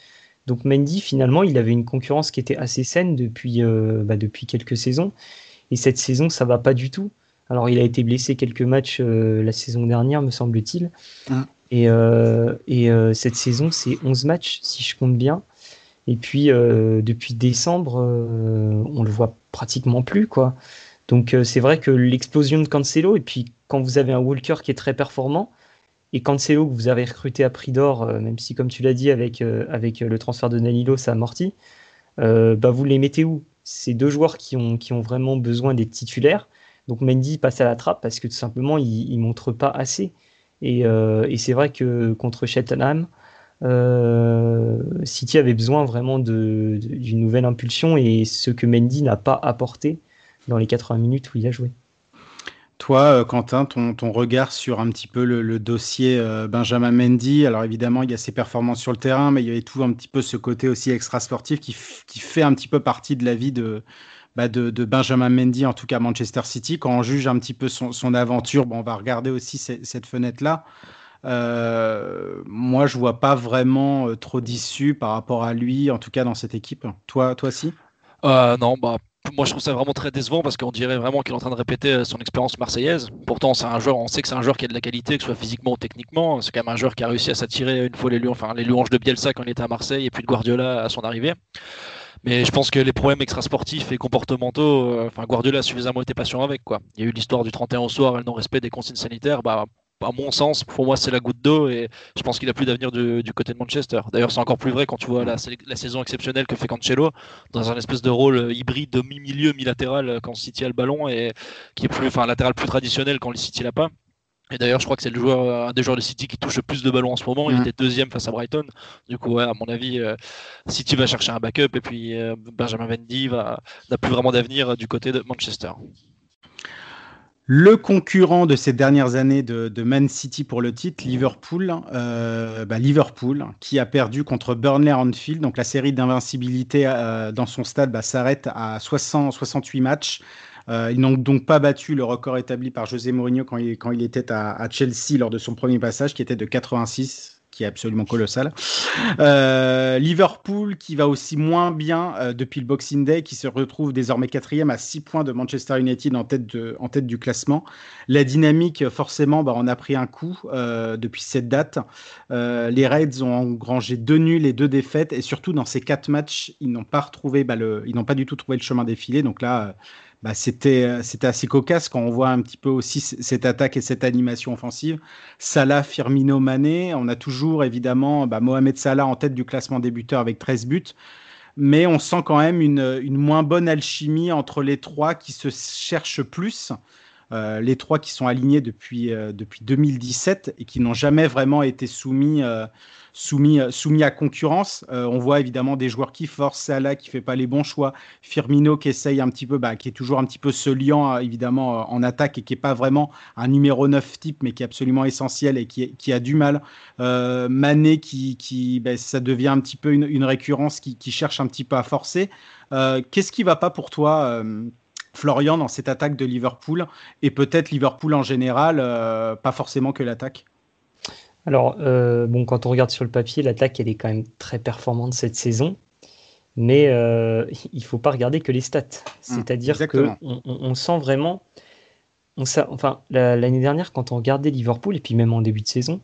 Donc Mendy, finalement, il avait une concurrence qui était assez saine depuis, euh, bah, depuis quelques saisons. Et cette saison, ça va pas du tout. Alors, il a été blessé quelques matchs euh, la saison dernière, me semble-t-il. Ah. Et, euh, et cette saison, c'est 11 matchs, si je compte bien. Et puis, depuis décembre, on le voit pratiquement plus. quoi. Donc, c'est vrai que l'explosion de Cancelo, et puis quand vous avez un Walker qui est très performant, et Cancelo, que vous avez recruté à prix d'or, même si, comme tu l'as dit, avec, avec le transfert de Danilo, ça amortit, bah, vous les mettez où? Ces deux joueurs qui ont, qui ont vraiment besoin d'être titulaires. Donc Mendy passe à la trappe parce que tout simplement, il ne montre pas assez. Et, et c'est vrai que contre Cheltenham, euh, City avait besoin vraiment d'une nouvelle impulsion et ce que Mendy n'a pas apporté dans les 80 minutes où il a joué. Toi, euh, Quentin, ton, ton, regard sur un petit peu le, dossier euh, Benjamin Mendy. Alors évidemment, il y a ses performances sur le terrain, mais il y avait tout un petit peu ce côté aussi extra-sportif qui, qui fait un petit peu partie de la vie de, bah de, de, Benjamin Mendy, en tout cas Manchester City. Quand on juge un petit peu son, son aventure, bon, on va regarder aussi cette fenêtre-là. Euh, moi, je vois pas vraiment trop d'issue par rapport à lui, en tout cas dans cette équipe. Toi, toi, si Non, bah. Moi, je trouve ça vraiment très décevant parce qu'on dirait vraiment qu'il est en train de répéter son expérience marseillaise. Pourtant, c'est un joueur, on sait que c'est un joueur qui a de la qualité, que ce soit physiquement ou techniquement. C'est quand même un joueur qui a réussi à s'attirer une fois les, enfin, les louanges de Bielsa quand il était à Marseille et puis de Guardiola à son arrivée. Mais je pense que les problèmes extrasportifs et comportementaux, enfin Guardiola a suffisamment été patient avec. Quoi. Il y a eu l'histoire du 31 au soir et le non-respect des consignes sanitaires. Bah, à mon sens, pour moi, c'est la goutte d'eau et je pense qu'il a plus d'avenir du, côté de Manchester. D'ailleurs, c'est encore plus vrai quand tu vois la, saison exceptionnelle que fait Cancelo dans un espèce de rôle hybride de mi-milieu, mi-latéral quand City a le ballon et qui est plus, enfin, latéral plus traditionnel quand le City l'a pas. Et d'ailleurs, je crois que c'est le joueur, un des joueurs de City qui touche le plus de ballons en ce moment. Il mm. était deuxième face à Brighton. Du coup, à mon avis, euh, City va chercher un backup et puis euh, Benjamin Mendy n'a plus vraiment d'avenir du côté de Manchester. Le concurrent de ces dernières années de, Man City pour le titre, Liverpool, euh, bah, Liverpool, qui a perdu contre Burnley Anfield. Donc la série d'invincibilité euh, dans son stade bah, s'arrête à 68 matchs. Euh, ils n'ont donc pas battu le record établi par José Mourinho quand il, était à, à, Chelsea lors de son premier passage, qui était de 86 qui est absolument colossal. Euh, Liverpool qui va aussi moins bien euh, depuis le Boxing Day, qui se retrouve désormais quatrième à 6 points de Manchester United en tête, du classement. La dynamique, forcément, bah, on a pris un coup euh, depuis cette date. les Reds ont engrangé deux nuls et deux défaites, et surtout dans ces quatre matchs, ils n'ont pas retrouvé, bah, ils n'ont pas du tout trouvé le chemin défilé. Donc là, bah, c'était, euh, c'était assez cocasse quand on voit un petit peu aussi cette attaque et cette animation offensive. Salah, Firmino, Mané, on a toujours évidemment bah, Mohamed Salah en tête du classement débuteur avec 13 buts. Mais on sent quand même une, une moins bonne alchimie entre les trois qui se cherchent plus. Euh, les trois qui sont alignés depuis, euh, depuis 2017 et qui n'ont jamais vraiment été soumis soumis, soumis à concurrence. Euh, on voit évidemment des joueurs qui forcent, Salah qui fait pas les bons choix, Firmino qui essaye un petit peu, bah, qui est toujours un petit peu se liant euh, évidemment euh, en attaque et qui est pas vraiment un numéro 9 type, mais qui est absolument essentiel et qui, qui a du mal. Mané qui, qui bah, ça devient un petit peu une, récurrence qui, qui, cherche un petit peu à forcer. Qu'est-ce qui va pas pour toi Florian, dans cette attaque de Liverpool, et peut-être Liverpool en général, pas forcément que l'attaque alors, euh, bon, quand on regarde sur le papier, l'attaque, elle est quand même très performante cette saison. Mais euh, il ne faut pas regarder que les stats. Mmh, C'est-à-dire qu'on on, sent vraiment. On, enfin, l'année dernière, quand on regardait Liverpool, et puis même en début de saison,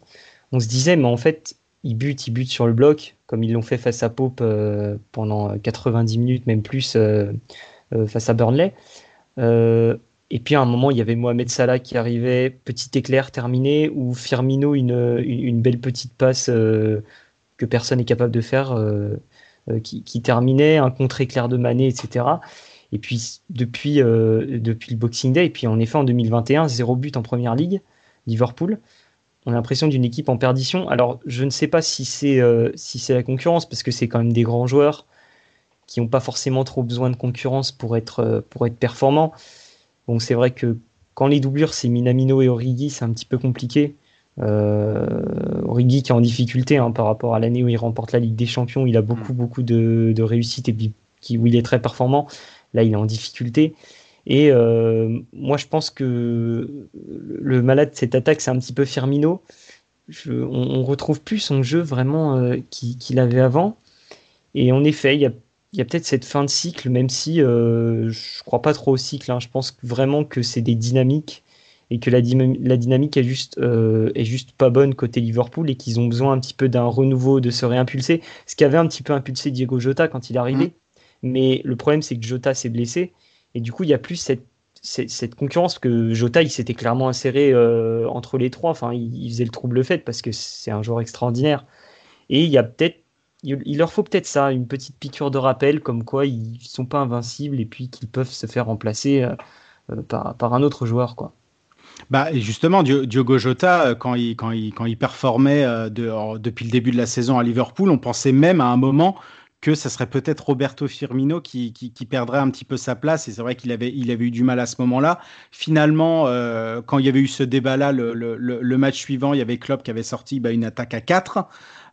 on se disait, mais en fait, ils butent, ils butent sur le bloc, comme ils l'ont fait face à Pope euh, pendant 90 minutes, même plus face à Burnley. Et puis à un moment, il y avait Mohamed Salah qui arrivait, petit éclair terminé, ou Firmino, une, une, belle petite passe euh, que personne n'est capable de faire, euh, euh, qui, terminait, un contre-éclair de Mané, etc. Et puis depuis, depuis le Boxing Day, et puis en effet en 2021, zéro but en Première Ligue, Liverpool. On a l'impression d'une équipe en perdition. Alors je ne sais pas si c'est si c'est la concurrence, parce que c'est quand même des grands joueurs qui n'ont pas forcément trop besoin de concurrence pour être, pour être performants. Bon, c'est vrai que quand les doublures, c'est Minamino et Origi, c'est un petit peu compliqué. Euh, Origi qui est en difficulté hein, par rapport à l'année où il remporte la Ligue des Champions, il a beaucoup, mm. beaucoup de, de réussite et qui, où il est très performant. Là, il est en difficulté. Et euh, moi, je pense que le malade de cette attaque, c'est un petit peu Firmino. on, on, retrouve plus son jeu vraiment euh, qu'il avait avant. Et en effet, il y a il y a peut-être cette fin de cycle, même si euh, je crois pas trop au cycle. Hein. Je pense vraiment que c'est des dynamiques et que la, la dynamique est juste, euh, est juste pas bonne côté Liverpool et qu'ils ont besoin un petit peu d'un renouveau, de se réimpulser. Ce qui avait un petit peu impulsé Diego Jota quand il est arrivé. Mmh. Mais le problème, c'est que Jota s'est blessé et du coup, il y a plus cette, cette concurrence que Jota il s'était clairement inséré entre les trois. Enfin, il, faisait le trouble fait parce que c'est un joueur extraordinaire. Et il y a peut-être il, leur faut peut-être ça, une petite piqûre de rappel, comme quoi ils sont pas invincibles et puis qu'ils peuvent se faire remplacer par, par, un autre joueur, quoi. Bah, justement, Diogo Jota, euh, quand il, quand il, quand il performait euh, depuis le début de la saison à Liverpool, on pensait même à un moment que ça serait peut-être Roberto Firmino qui, qui, perdrait un petit peu sa place. Et c'est vrai qu'il avait, il avait eu du mal à ce moment-là. Finalement, euh, quand il y avait eu ce débat-là, le, le, le, match suivant, il y avait Klopp qui avait sorti bah, une attaque à 4.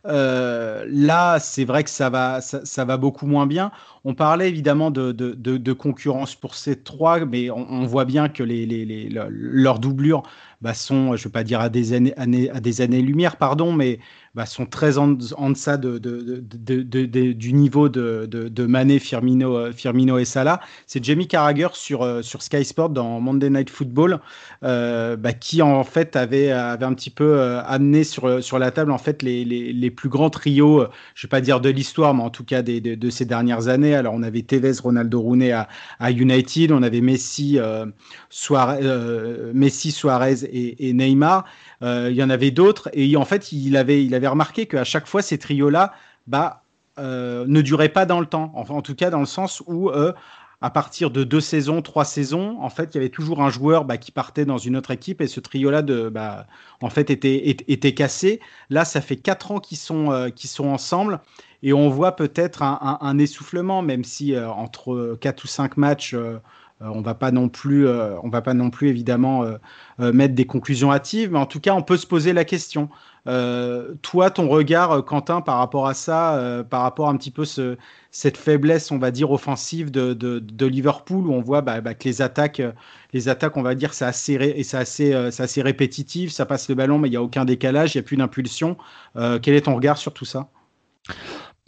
Euh, là, c'est vrai que ça va, ça, va beaucoup moins bien. On parlait évidemment de, concurrence pour ces trois, mais on, voit bien que leurs doublures bah, sont, je ne veux pas dire à des années, à des années-lumière, pardon, mais bah, sont très en, deçà de, du niveau de, Mané, Firmino, euh, Firmino et Salah. C'est Jamie Carragher sur, euh, sur Sky Sport dans Monday Night Football euh, bah, qui en fait avait, un petit peu amené sur, la table en fait les, plus grands trios, je ne vais pas dire de l'histoire, mais en tout cas de, ces dernières années. Alors on avait Tevez, Ronaldo Rooney à, United, on avait Messi, Suarez, Messi, Suarez et, Neymar. Euh, il y en avait d'autres. Et en fait, il avait, il avait remarqué qu'à chaque fois, ces trios-là bah, euh, ne duraient pas dans le temps. En tout cas, dans le sens où euh, à partir de deux saisons, trois saisons, en fait, il y avait toujours un joueur bah, qui partait dans une autre équipe et ce trio-là, bah, en fait, était, était, cassé. Là, ça fait quatre ans qu'ils sont, sont ensemble et on voit peut-être un, un, essoufflement, même si entre quatre ou cinq matchs, euh, on va pas non plus, euh, va pas non plus évidemment euh, mettre des conclusions hâtives, mais en tout cas, on peut se poser la question. toi, ton regard, Quentin, par rapport à ça, par rapport à un petit peu cette faiblesse, on va dire, offensive de, Liverpool, où on voit bah, bah, que les attaques, les attaques, on va dire, c'est assez, assez répétitif, ça passe le ballon, mais il n'y a aucun décalage, il n'y a plus d'impulsion. quel est ton regard sur tout ça?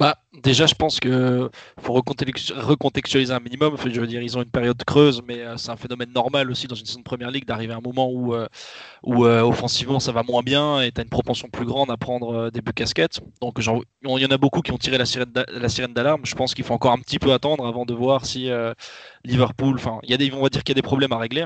Bah, déjà, je pense qu'il faut recontextualiser un minimum. Je veux dire, ils ont une période creuse, mais euh, c'est un phénomène normal aussi dans une saison de première ligue d'arriver à un moment où, euh, euh, offensivement ça va moins bien et tu as une propension plus grande à prendre des buts casquettes. Donc, il y en a beaucoup qui ont tiré la sirène d'alarme. Je pense qu'il faut encore un petit peu attendre avant de voir si Liverpool, enfin, il y a des, on va dire qu'il y a des problèmes à régler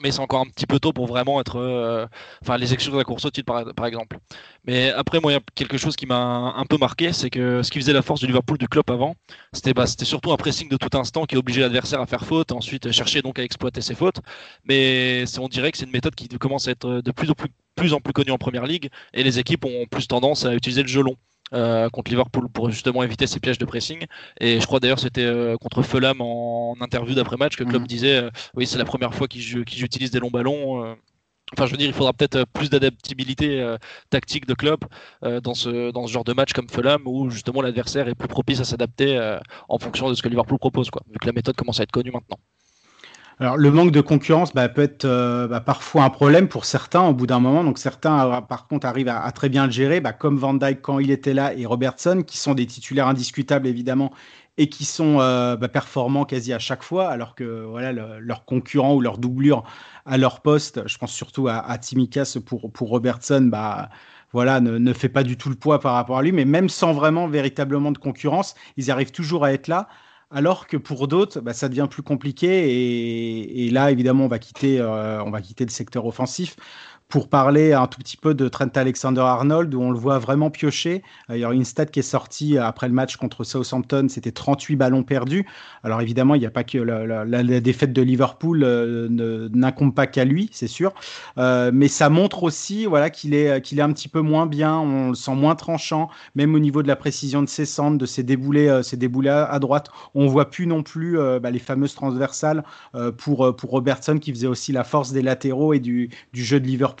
mais c'est encore un petit peu tôt pour vraiment être. Euh, enfin, les exclure de la course au titre, par, exemple. Mais après, moi, il y a quelque chose qui m'a un, peu marqué, c'est que ce qui faisait la force du Liverpool du club avant, c'était bah, surtout un pressing de tout instant qui obligeait l'adversaire à faire faute, ensuite chercher donc à exploiter ses fautes. Mais on dirait que c'est une méthode qui commence à être de plus en plus, plus en plus connue en première ligue, et les équipes ont plus tendance à utiliser le jeu long. Euh, contre Liverpool pour justement éviter ces pièges de pressing. Et je crois d'ailleurs c'était euh, contre Fulham en, interview d'après-match que Klopp mhm. disait euh, oui c'est la première fois qu'ils utilisent des longs ballons. Enfin, je veux dire, il faudra peut-être plus d'adaptabilité tactique de club dans, ce, dans ce genre de match comme Fulham où justement l'adversaire est plus propice à s'adapter en fonction de ce que Liverpool propose, quoi, vu que la méthode commence à être connue maintenant. Alors, le manque de concurrence bah, peut être euh, bah, parfois un problème pour certains au bout d'un moment. Donc, certains, euh, par contre, arrivent à, très bien le gérer, bah, comme Van Dyke quand il était là et Robertson, qui sont des titulaires indiscutables, évidemment, et qui sont euh, performants quasi à chaque fois, alors que voilà, leurs concurrents ou leurs doublures à leur poste, je pense surtout à, à Timikas pour, pour Robertson, bah, voilà, ne, ne, fait pas du tout le poids par rapport à lui, mais même sans vraiment véritablement de concurrence, ils arrivent toujours à être là alors que pour d'autres, bah, ça devient plus compliqué. Et, là, évidemment, on va quitter, euh, on va quitter le secteur offensif pour parler un tout petit peu de Trent Alexander-Arnold, où on le voit vraiment piocher. Euh, il y a une stat qui est sortie après le match contre Southampton, c'était 38 ballons perdus. Alors évidemment, il n'y a pas que la, défaite de Liverpool euh, n'incombe pas qu'à lui, c'est sûr. Euh, mais ça montre aussi voilà, qu'il est, qu'il est un petit peu moins bien, on le sent moins tranchant, même au niveau de la précision de ses centres, de ses déboulés, déboulés à, droite. On voit plus non plus bah, les fameuses transversales pour, pour Robertson, qui faisait aussi la force des latéraux et du jeu de Liverpool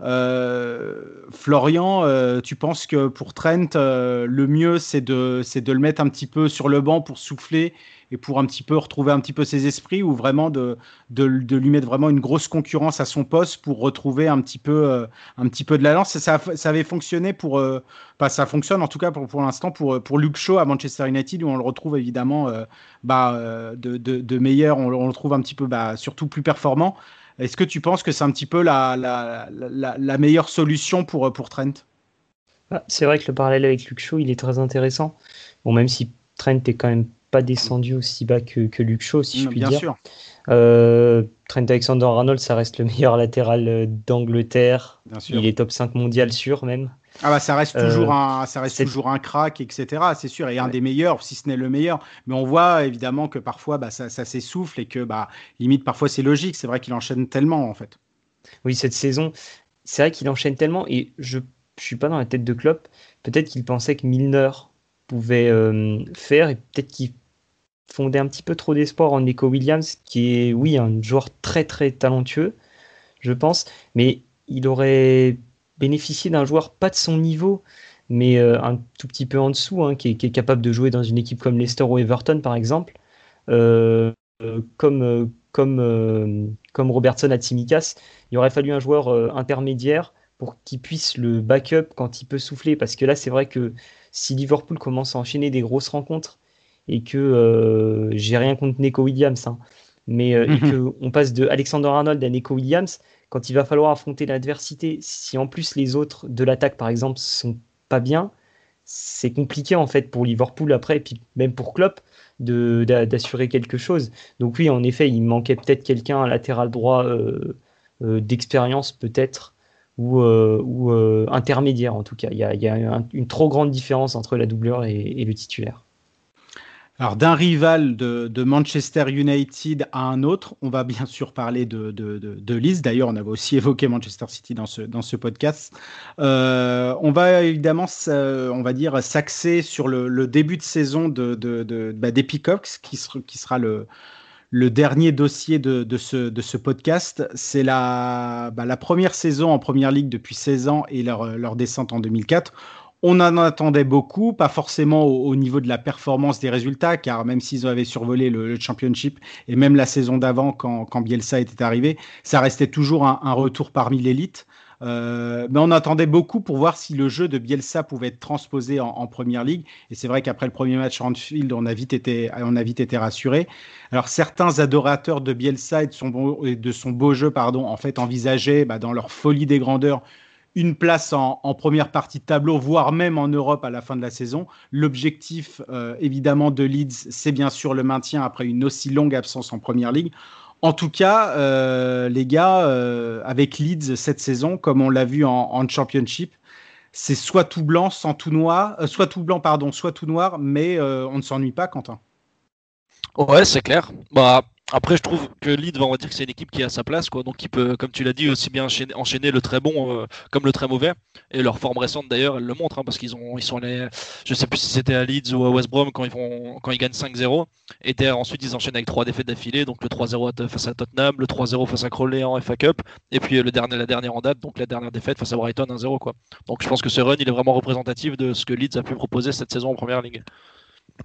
Euh, Florian, euh, tu penses que pour Trent, euh, le mieux c'est de, de le mettre un petit peu sur le banc pour souffler et pour un petit peu retrouver un petit peu ses esprits ou vraiment de, de, lui mettre vraiment une grosse concurrence à son poste pour retrouver un petit peu, un petit peu de la lance? Ça, avait fonctionné pour. pas ça fonctionne en tout cas pour, pour l'instant pour, pour Luke Shaw à Manchester United où on le retrouve évidemment bah, de, de, meilleur, on, on, le trouve un petit peu bah, surtout plus performant. Est-ce que tu penses que c'est un petit peu la, la, meilleure solution pour, pour Trent? Ah, C'est vrai que le parallèle avec Luke Shaw, il est très intéressant. Bon, même si Trent est quand même pas descendu aussi bas que, que Luke Shaw, si je puis bien dire. sûr. Euh, Trent Alexander-Arnold, ça reste le meilleur latéral euh, d'Angleterre. Bien sûr. Il est top 5 mondial sûr même. Ah bah ça reste Euh, toujours un, ça reste toujours un crack, etc. C'est sûr, et un Ouais. des meilleurs, si ce n'est le meilleur. Mais on voit évidemment que parfois bah, ça, ça s'essouffle et que bah limite parfois c'est logique. C'est vrai qu'il enchaîne tellement en fait. Oui, cette saison, c'est vrai qu'il enchaîne tellement et je ne suis pas dans la tête de Klopp. Peut-être qu'il pensait que Milner pouvait euh, faire et peut-être qu'il fondait un petit peu trop d'espoir en Nico Williams, qui est, oui, un joueur très très talentueux, je pense, mais il aurait bénéficié d'un joueur pas de son niveau, mais euh, un tout petit peu en dessous, hein, qui, est, qui est capable de jouer dans une équipe comme Leicester ou Everton, par exemple, euh, euh, comme, comme, comme Robertson à Tsimikas. Il aurait fallu un joueur intermédiaire pour qu'il puisse le backup quand il peut souffler, parce que là, c'est vrai que si Liverpool commence à enchaîner des grosses rencontres et que euh, j'ai rien contre Neko Williams, hein, mais euh, et que on passe de Alexander Arnold à Neko Williams, quand il va falloir affronter l'adversité, si en plus les autres de l'attaque par exemple sont pas bien, c'est compliqué en fait pour Liverpool après, et puis même pour Klopp d'assurer quelque chose. Donc oui, en effet, il manquait peut-être quelqu'un à latéral droit euh, euh, d'expérience peut-être ou, euh, ou intermédiaire en tout cas. Il y a, une trop grande différence entre la doubleur et le titulaire. Alors d'un rival de, Manchester United à un autre, on va bien sûr parler de, de, de, Leeds. D'ailleurs, on avait aussi évoqué Manchester City dans ce, dans ce podcast. Euh, on va évidemment, s- on va dire, s'axer sur le, début de saison de, de, bah, des Peacocks, qui, sera- qui sera le, le dernier dossier de, de ce, de ce podcast. C'est la, bah, la première saison en Première Ligue depuis 16 ans et leur, leur descente en 2004. On en attendait beaucoup, pas forcément au, au niveau de la performance des résultats, car même s'ils avaient survolé le, championship et même la saison d'avant, quand, Bielsa était arrivé, ça restait toujours un, retour parmi l'élite. Euh, mais on attendait beaucoup pour voir si le jeu de Bielsa pouvait être transposé en, première ligue. Et c'est vrai qu'après le premier match Anfield, on a vite été, on a vite été rassuré. Alors certains adorateurs de Bielsa et de son beau, et de son beau jeu, pardon, en fait envisageaient bah, dans leur folie des grandeurs une place en, première partie de tableau, voire même en Europe à la fin de la saison. L'objectif, euh, évidemment, de Leeds, c'est bien sûr le maintien après une aussi longue absence en première ligue. En tout cas, euh, les gars, euh, avec Leeds cette saison, comme on l'a vu en, en championship, c'est soit tout blanc, sans tout noir, soit tout blanc, pardon, soit tout noir, mais on ne s'ennuie pas, Quentin. Ouais, c'est clair. Bah, après, je trouve que Leeds, on va dire que c'est une équipe qui a sa place, quoi. Donc, qui peut, comme tu l'as dit, aussi bien enchaîner, le très bon euh, comme le très mauvais. Et leur forme récente, d'ailleurs, elle le montre, hein, parce qu'ils ont, ils sont les, je sais plus si c'était à Leeds ou à West Brom quand ils quand ils gagnent 5-0. Et ensuite, ils enchaînent avec trois défaites d'affilée. Donc, le 3-0 face à Tottenham, le 3-0 face à Crowley en FA Cup, et puis le dernier, la dernière en date, donc la dernière défaite face à Brighton 1-0, quoi. Donc, je pense que ce run, il est vraiment représentatif de ce que Leeds a pu proposer cette saison en première ligue.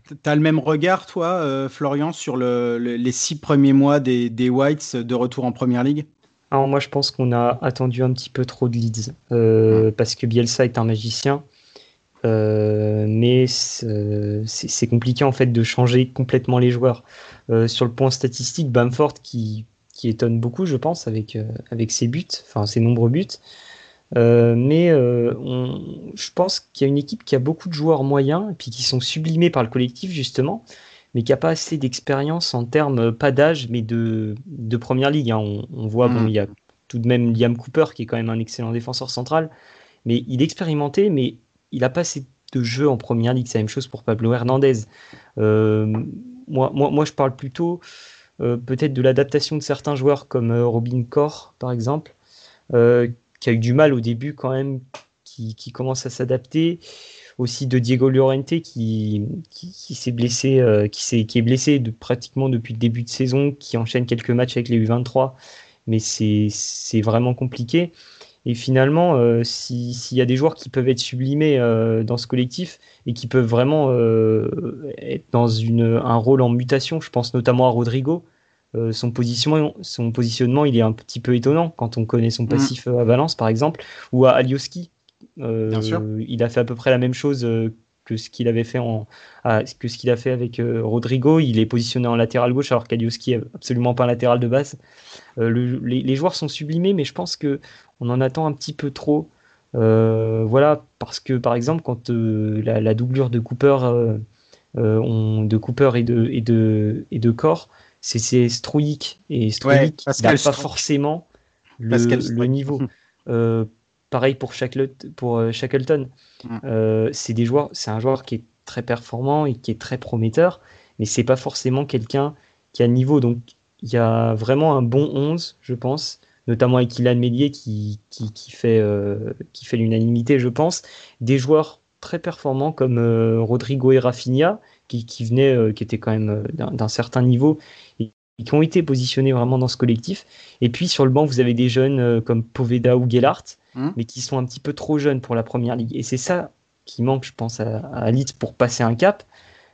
Tu as le même regard, toi, euh, Florian, sur le, le, les six premiers mois des, des, Whites de retour en Première Ligue? Alors moi, je pense qu'on a attendu un petit peu trop de Leeds, euh, parce que Bielsa est un magicien, euh, mais c'est compliqué en fait de changer complètement les joueurs. Sur le point statistique, Bamford qui, qui étonne beaucoup, je pense, avec, avec ses buts, enfin ses nombreux buts. Euh, mais euh, on, je pense qu'il y a une équipe qui a beaucoup de joueurs moyens et puis qui sont sublimés par le collectif justement, mais qui n'a pas assez d'expérience en termes pas d'âge mais de, de première ligue. Hein. On, on, voit mmh. bon il y a tout de même Liam Cooper qui est quand même un excellent défenseur central, mais il est expérimenté mais il n'a pas assez de jeu en première ligue. C'est la même chose pour Pablo Hernandez. Euh, moi, moi, moi je parle plutôt euh, peut-être de l'adaptation de certains joueurs comme euh, Robin Corr par exemple qui a eu du mal au début quand même, qui, commence à s'adapter. Aussi de Diego Llorente qui, qui, s'est blessé, euh, qui, est, qui est blessé de, pratiquement depuis le début de saison, qui enchaîne quelques matchs avec les U23, mais c'est vraiment compliqué. Et finalement, euh, s'il si y a des joueurs qui peuvent être sublimés euh, dans ce collectif et qui peuvent vraiment être dans une, un rôle en mutation, je pense notamment à Rodrigo, euh, son, positionnement, son positionnement, il est un petit peu étonnant quand on connaît son passif mmh. à Valence, par exemple, ou à Alioski. Euh, il a fait à peu près la même chose euh, que ce qu'il avait fait en, à, que ce qu'il a fait avec euh, Rodrigo. Il est positionné en latéral gauche, alors qu'Alioski est absolument pas un latéral de base. Euh, Le, les, les, joueurs sont sublimés, mais je pense que on en attend un petit peu trop. Euh, voilà, parce que par exemple, quand la, la, doublure de Cooper on, de Cooper et de, et de, et de Corps, c'est Stroïk. Et Stroïk n'a pas forcément le, le niveau. pareil pour, pour Shackleton. Mm. c'est des joueurs, c'est un joueur qui est très performant et qui est très prometteur, mais c'est pas forcément quelqu'un qui a le niveau. Donc il y a vraiment un bon 11, je pense, notamment avec Ilan Mélier qui, qui, fait, euh, qui fait l'unanimité, je pense. Des joueurs très performants comme euh, Rodrigo et Rafinha, qui, qui venaient, euh, qui étaient quand même d'un certain niveau et, qui ont été positionnés vraiment dans ce collectif. Et puis sur le banc, vous avez des jeunes comme Poveda ou Gellart, mmh. mais qui sont un petit peu trop jeunes pour la première ligue. Et c'est ça qui manque, je pense, à, à Leeds pour passer un cap.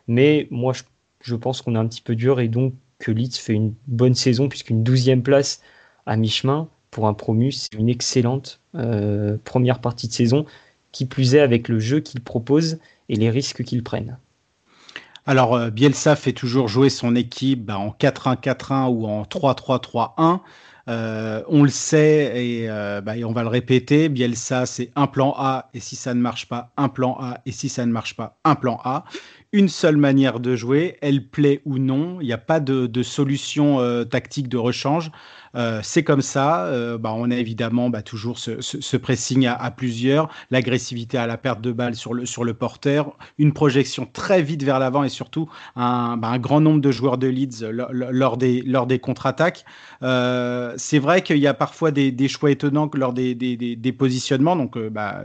Mais moi, je, je pense qu'on est un petit peu dur et donc que Leeds fait une bonne saison, puisqu'une douzième place à mi-chemin pour un promu, c'est une excellente euh, première partie de saison, qui plus est avec le jeu qu'il propose et les risques qu'il prenne. Alors, euh, Bielsa fait toujours jouer son équipe bah, en 4-1-4-1 ou en 3-3-3-1. Euh, on le sait bah, et, on va le répéter, Bielsa, c'est un plan A et si ça ne marche pas, un plan A et si ça ne marche pas, un plan A une seule manière de jouer, elle plaît ou non, il n'y a pas de, solution euh, tactique de rechange. Euh, c'est comme ça. Euh, bah, on a évidemment bah, toujours ce, pressing à, plusieurs, l'agressivité à la perte de balle sur le, sur le porteur, une projection très vite vers l'avant et surtout un, bah, grand nombre de joueurs de Leeds lors, des, lors des contre-attaques. Euh, c'est vrai qu'il y a parfois des, choix étonnants lors des, des, positionnements. Donc,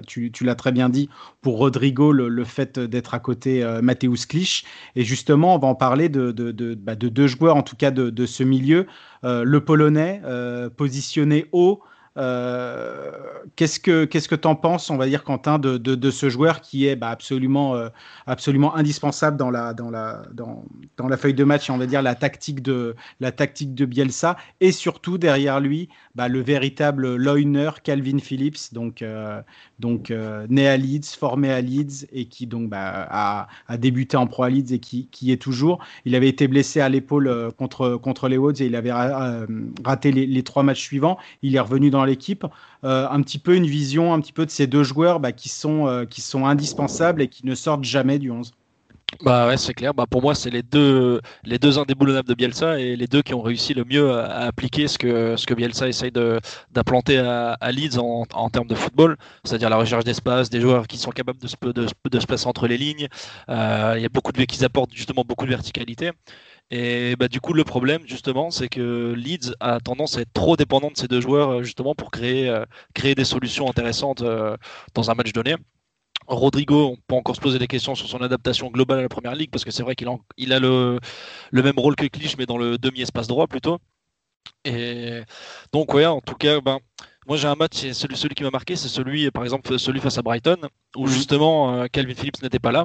tu, l'as très bien dit pour Rodrigo, le, fait d'être à côté Mateusz Klich. Et justement, on va en parler de, de, de, de deux joueurs, en tout cas de, ce milieu. Euh, le Polonais, euh, positionné haut, qu'est-ce que qu'est-ce que t'en penses, on va dire Quentin, de, de, ce joueur qui est bah, absolument euh, absolument indispensable dans la dans la dans, la feuille de match on va dire la tactique de la tactique de Bielsa et surtout derrière lui bah, le véritable Leuner Calvin Phillips donc euh, donc né à Leeds, formé à Leeds et qui donc bah, a, a, débuté en pro à Leeds et qui, qui est toujours. Il avait été blessé à l'épaule contre contre les Wolves et il avait raté les trois matchs suivants. Il est revenu dans l'équipe, euh, un petit peu une vision un petit peu de ces deux joueurs bah, qui, sont, euh, qui sont indispensables et qui ne sortent jamais du 11. Bah ouais, c'est clair. Bah pour moi, c'est les deux, les deux indéboulonnables de Bielsa et les deux qui ont réussi le mieux à, appliquer ce que, ce que Bielsa essaye d'implanter à, Leeds en, termes de football, c'est-à-dire la recherche d'espace, des joueurs qui sont capables de se, de, placer entre les lignes. Euh, il y a beaucoup de qui apportent justement beaucoup de verticalité. Et bah, du coup, le problème, justement, c'est que Leeds a tendance à être trop dépendant de ces deux joueurs, euh, justement, pour créer, euh, créer des solutions intéressantes euh, dans un match donné. Rodrigo, on peut encore se poser des questions sur son adaptation globale à la première ligue, parce que c'est vrai qu'il a, il a le, le, même rôle que Clich, mais dans le demi-espace droit plutôt. Et donc, ouais, en tout cas, ben, moi j'ai un match, celui, celui qui m'a marqué, c'est celui, par exemple, celui face à Brighton, où mhm. justement Calvin Phillips n'était pas là.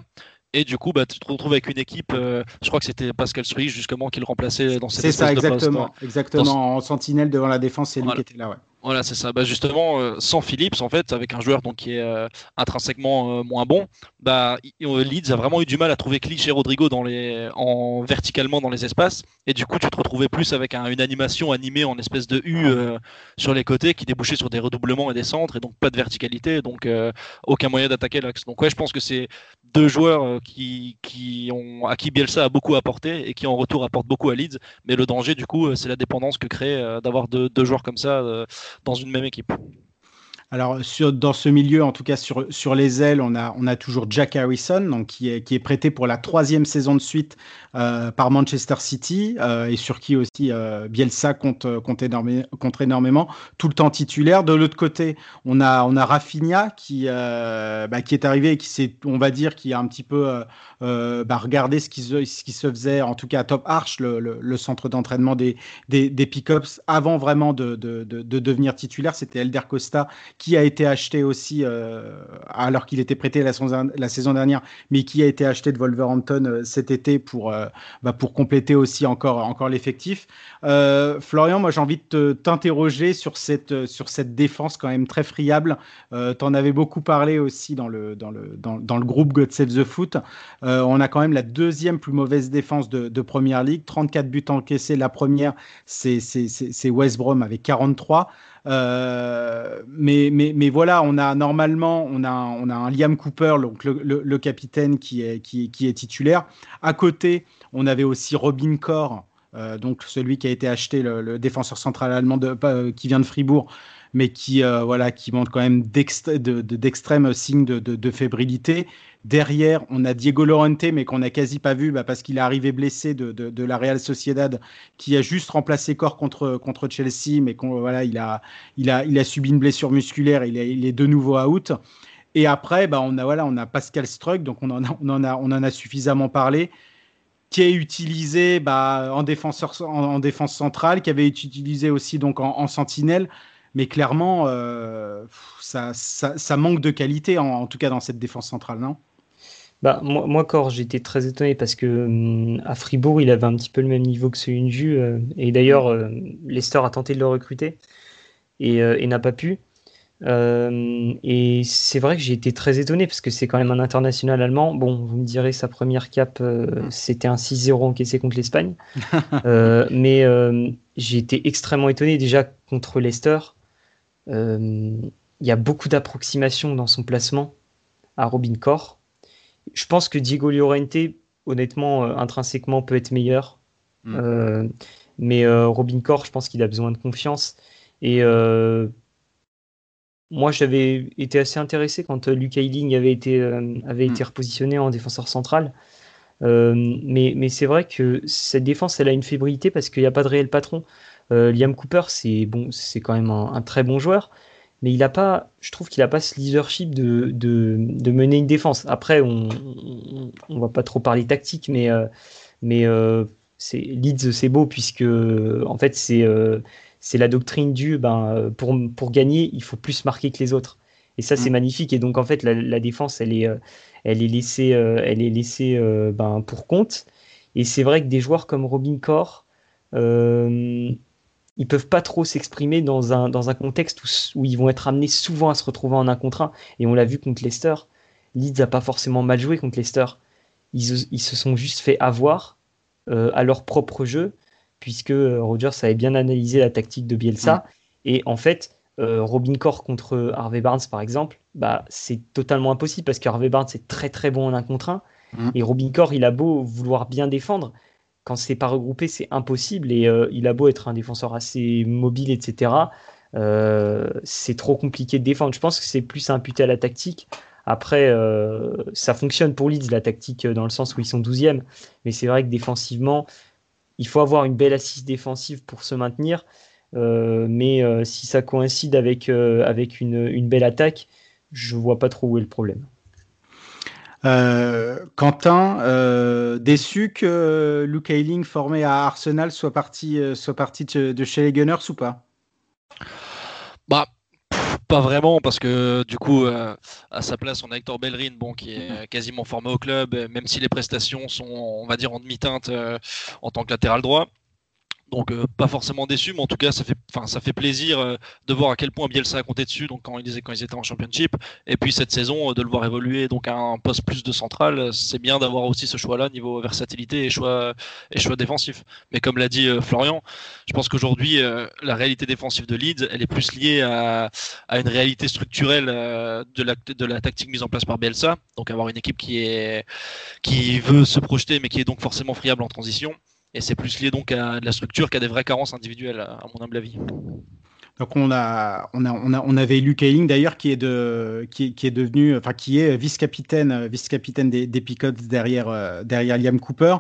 Et du coup, bah, tu te retrouves avec une équipe, euh, je crois que c'était Pascal Struy justement qui le remplaçait dans cette C'est ça, exactement. exactement. En sentinelle devant la défense, c'est lui qui était là. Ouais. Voilà, c'est ça. Bah, justement, euh, sans Phillips, en fait, avec un joueur donc, qui est euh, intrinsèquement euh, moins bon, bah, Leeds a vraiment eu du mal à trouver Clich et Rodrigo dans les, en, verticalement dans les espaces. Et du coup, tu te retrouvais plus avec une animation animée en espèce de U sur les côtés qui débouchait sur des redoublements et des centres, et donc pas de verticalité, donc aucun moyen d'attaquer l'axe. Donc, ouais, je pense que c'est deux joueurs qui, qui ont, à qui Bielsa a beaucoup apporté et qui en retour apportent beaucoup à Leeds. Mais le danger, du coup, c'est la dépendance que crée d'avoir deux, joueurs comme ça dans une même équipe. Alors, dans ce milieu, en tout cas sur, sur les ailes, on a, on a toujours Jack Harrison, donc, qui, est, qui est prêté pour la troisième saison de suite euh, par Manchester City euh, et sur qui aussi euh, Bielsa compte, compte, énormément, tout le temps titulaire. De l'autre côté, on a, on a Rafinha qui, bah, qui est arrivé et qui s'est, on va dire, qui a un petit peu bah, regardé ce qui, se, ce qui se faisait, en tout cas à Top Arch, le, le, centre d'entraînement des, des, des pick-ups, avant vraiment de, de, de, de devenir titulaire. C'était Elder Costa qui a été acheté aussi, euh, alors qu'il était prêté la saison, dernière, mais qui a été acheté de Wolverhampton euh, cet été pour, euh, bah, pour compléter aussi encore, encore l'effectif. Florian, moi j'ai envie de t'interroger sur cette, sur cette défense quand même très friable. tu en avais beaucoup parlé aussi dans le, dans le, dans le groupe God Save the Foot. on a quand même la deuxième plus mauvaise défense de, de Première Ligue, 34 buts encaissés. La première, c'est West Brom avec 43. Mais, mais, mais, voilà, on a normalement on a, on a un Liam Cooper, donc le, capitaine qui est, qui, est titulaire. À côté, on avait aussi Robin Corr, donc celui qui a été acheté, le, défenseur central allemand de, qui vient de Fribourg, mais qui, voilà, qui montre quand même d'extrêmes signes de, de, fébrilité. Derrière, on a Diego Lorente, mais qu'on n'a quasi pas vu bah, parce qu'il est arrivé blessé de, la Real Sociedad, qui a juste remplacé corps contre, contre Chelsea, mais voilà, il, a, il, a, il a subi une blessure musculaire, il il est de nouveau out. Et après, bah, on, a, voilà, on a Pascal Struck, donc on en a, on en a, on en a suffisamment parlé, qui est utilisé bah, en, défenseur, en, défense centrale, qui avait été utilisé aussi donc en, sentinelle. Mais clairement, euh, ça, ça, manque de qualité, en tout cas dans cette défense centrale, non? Bah, moi, moi Cor, j'étais très étonné parce que hum, à Fribourg, il avait un petit peu le même niveau que celui de Jus. Euh, et d'ailleurs, euh, Lester a tenté de le recruter et, et n'a pas pu. et c'est vrai que j'ai été très étonné parce que c'est quand même un international allemand. Bon, vous me direz, sa première cap, c'était un 6-0 encaissé contre l'Espagne. mais j'ai été extrêmement étonné déjà contre Leicester. Il y a beaucoup d'approximations dans son placement à Robin Corr. Je pense que Diego Llorente, honnêtement, euh, intrinsèquement, peut être meilleur. Mm. Euh, mais euh, Robin Corr, je pense qu'il a besoin de confiance. Et moi, j'avais été assez intéressé quand Luke Ayling avait été, avait été mm. repositionné en défenseur central. mais, mais c'est vrai que cette défense, elle a une fébrilité parce qu'il n'y a pas de réel patron. Liam Cooper, c'est bon, c'est quand même un, très bon joueur, mais il a pas, je trouve qu'il n'a pas ce leadership de, de, mener une défense. Après, on ne va pas trop parler tactique, mais, euh, mais euh, c'est Leeds, c'est beau, puisque en fait, c'est euh, c'est la doctrine du ben, pour, pour gagner, il faut plus marquer que les autres. Et ça, c'est mm. magnifique. Et donc, en fait, la, défense, elle est, elle est laissée, elle est laissée ben, pour compte. Et c'est vrai que des joueurs comme Robin Corr, ils peuvent pas trop s'exprimer dans un, dans un contexte où, où, ils vont être amenés souvent à se retrouver en un contre un. Et on l'a vu contre Leicester. Leeds n'a pas forcément mal joué contre Leicester. Ils, ils se sont juste fait avoir euh, à leur propre jeu, puisque euh, Rogers avait bien analysé la tactique de Bielsa. Et en fait, euh, Robin Corr contre Harvey Barnes, par exemple, bah, c'est totalement impossible parce qu'Harvey Barnes est très très bon en un contre un. Mm. Et Robin Corr, il a beau vouloir bien défendre, quand c'est pas regroupé, c'est impossible. Et euh, il a beau être un défenseur assez mobile, etc. Euh, c'est trop compliqué de défendre. Je pense que c'est plus imputé à la tactique. Après, euh, ça fonctionne pour Leeds, la tactique, dans le sens où ils sont 12e. Mais c'est vrai que défensivement, il faut avoir une belle assise défensive pour se maintenir. mais si ça coïncide avec, avec une, une, belle attaque, je vois pas trop où est le problème. Euh, Quentin, euh, déçu que Luke Ayling, formé à Arsenal, soit parti, euh, soit parti de, chez les Gunners ou pas? Bah, pas vraiment, parce que du coup, à sa place, on a Hector Bellerin, bon, qui est quasiment formé au club, même si les prestations sont, on va dire, en demi-teinte en tant que latéral droit. Donc euh, pas forcément déçu, mais en tout cas ça fait, ça fait plaisir euh, de voir à quel point Bielsa a compté dessus. Donc quand ils, quand ils étaient en Championship, et puis cette saison euh, de le voir évoluer donc à un poste plus de central, c'est bien d'avoir aussi ce choix-là niveau versatilité et choix et choix défensif. Mais comme l'a dit Florian, je pense qu'aujourd'hui la réalité défensive de Leeds, elle est plus liée à, à une réalité structurelle de la de la tactique mise en place par Bielsa. Donc avoir une équipe qui est qui veut se projeter, mais qui est donc forcément friable en transition et c'est plus lié donc à de la structure qu'à des vraies carences individuelles, à mon humble avis. Donc on a, on a, on a, on avait Luke Ayling d'ailleurs qui est de, qui, qui, est devenu, enfin qui est vice-capitaine, vice-capitaine des, des Picots derrière, euh, derrière Liam Cooper.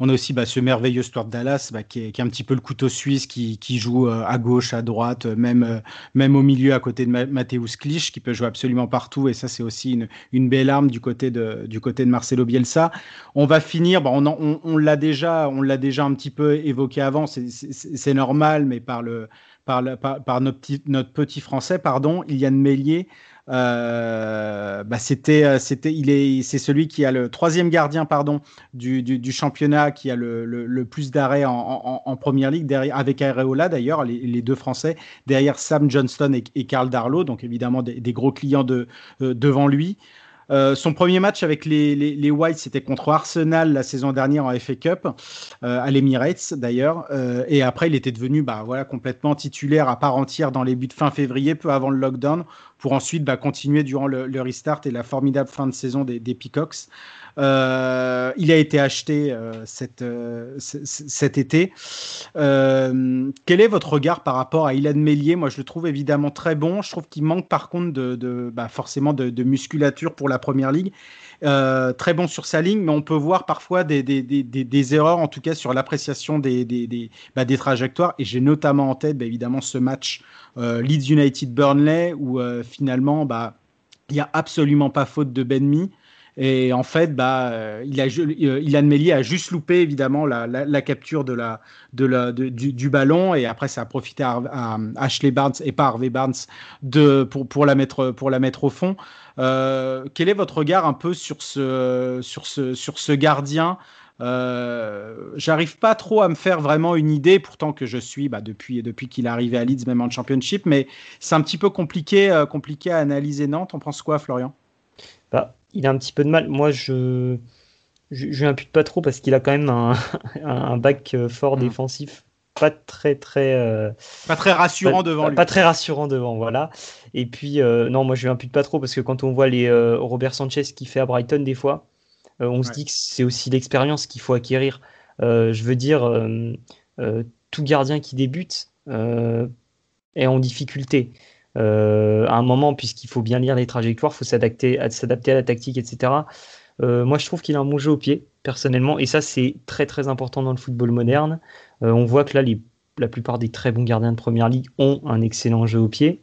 On a aussi bah, ce merveilleux Stuart Dallas bah, qui, est, qui, est, un petit peu le couteau suisse qui, qui joue euh, à gauche, à droite, euh, même, même au milieu à côté de Mateusz Klich qui peut jouer absolument partout et ça c'est aussi une, une, belle arme du côté de, du côté de Marcelo Bielsa. On va finir, bah, on, on, on l'a déjà, on l'a déjà un petit peu évoqué avant, c'est normal, mais par le par, notre, petit, français, pardon, Ilian Mélier. Euh, bah c'était, euh, c'était, il est, c'est celui qui a le troisième gardien, pardon, du, du, championnat, qui a le, le, plus d'arrêts en, en, première ligue, derrière, avec Areola d'ailleurs, les, deux Français, derrière Sam Johnston et, et Karl Darlow, donc évidemment des, gros clients de, euh, devant lui. Euh, son premier match avec les, les, Whites, c'était contre Arsenal la saison dernière en FA Cup, euh, à l'Emirates d'ailleurs. Euh, et après, il était devenu bah, voilà, complètement titulaire à part entière dans les buts fin février, peu avant le lockdown, pour ensuite bah, continuer durant le, le, restart et la formidable fin de saison des, des Peacocks. Euh, il a été acheté euh, euh, cet été. quel est votre regard par rapport à Ilan Mélier Moi, je le trouve évidemment très bon. Je trouve qu'il manque par contre de, bah, forcément de, musculature pour la première ligue. très bon sur sa ligne, mais on peut voir parfois des, des, erreurs, en tout cas sur l'appréciation des, des, bah, trajectoires. Et j'ai notamment en tête, bah, évidemment, ce match Leeds United-Burnley, où finalement, bah, il n'y a absolument pas faute de Benmi. Et en fait, bah, euh, il a, euh, Ilan Mellier a juste loupé évidemment la, capture de la, de la, du, ballon et après ça a profité à, Ashley Barnes et pas Harvey Barnes de, pour, pour, la mettre, pour la mettre au fond. Euh, quel est votre regard un peu sur ce, sur ce, sur ce gardien? Euh, J'arrive pas trop à me faire vraiment une idée, pourtant que je suis bah, depuis, depuis qu'il est arrivé à Leeds, même en Championship, mais c'est un petit peu compliqué, compliqué à analyser Nantes. On pense quoi, Florian? Bah, il a un petit peu de mal. Moi, je je, je impute pas trop parce qu'il a quand même un, un bac euh, fort mm. défensif pas très très euh, pas très rassurant devant pas, lui. Pas très rassurant devant, voilà. Et puis euh, non, moi je lui impute pas trop parce que quand on voit les Robert Sanchez qui fait à Brighton des fois, on se dit que c'est aussi l'expérience qu'il faut acquérir. je veux dire, tout gardien qui débute est en difficulté. Euh, à un moment, puisqu'il faut bien lire les trajectoires, il faut s'adapter à, s'adapter à la tactique, etc. Euh, moi, je trouve qu'il a un bon jeu au pied, personnellement, et ça, c'est très très important dans le football moderne. Euh, on voit que là, la plupart des très bons gardiens de première ligue ont un excellent jeu au pied.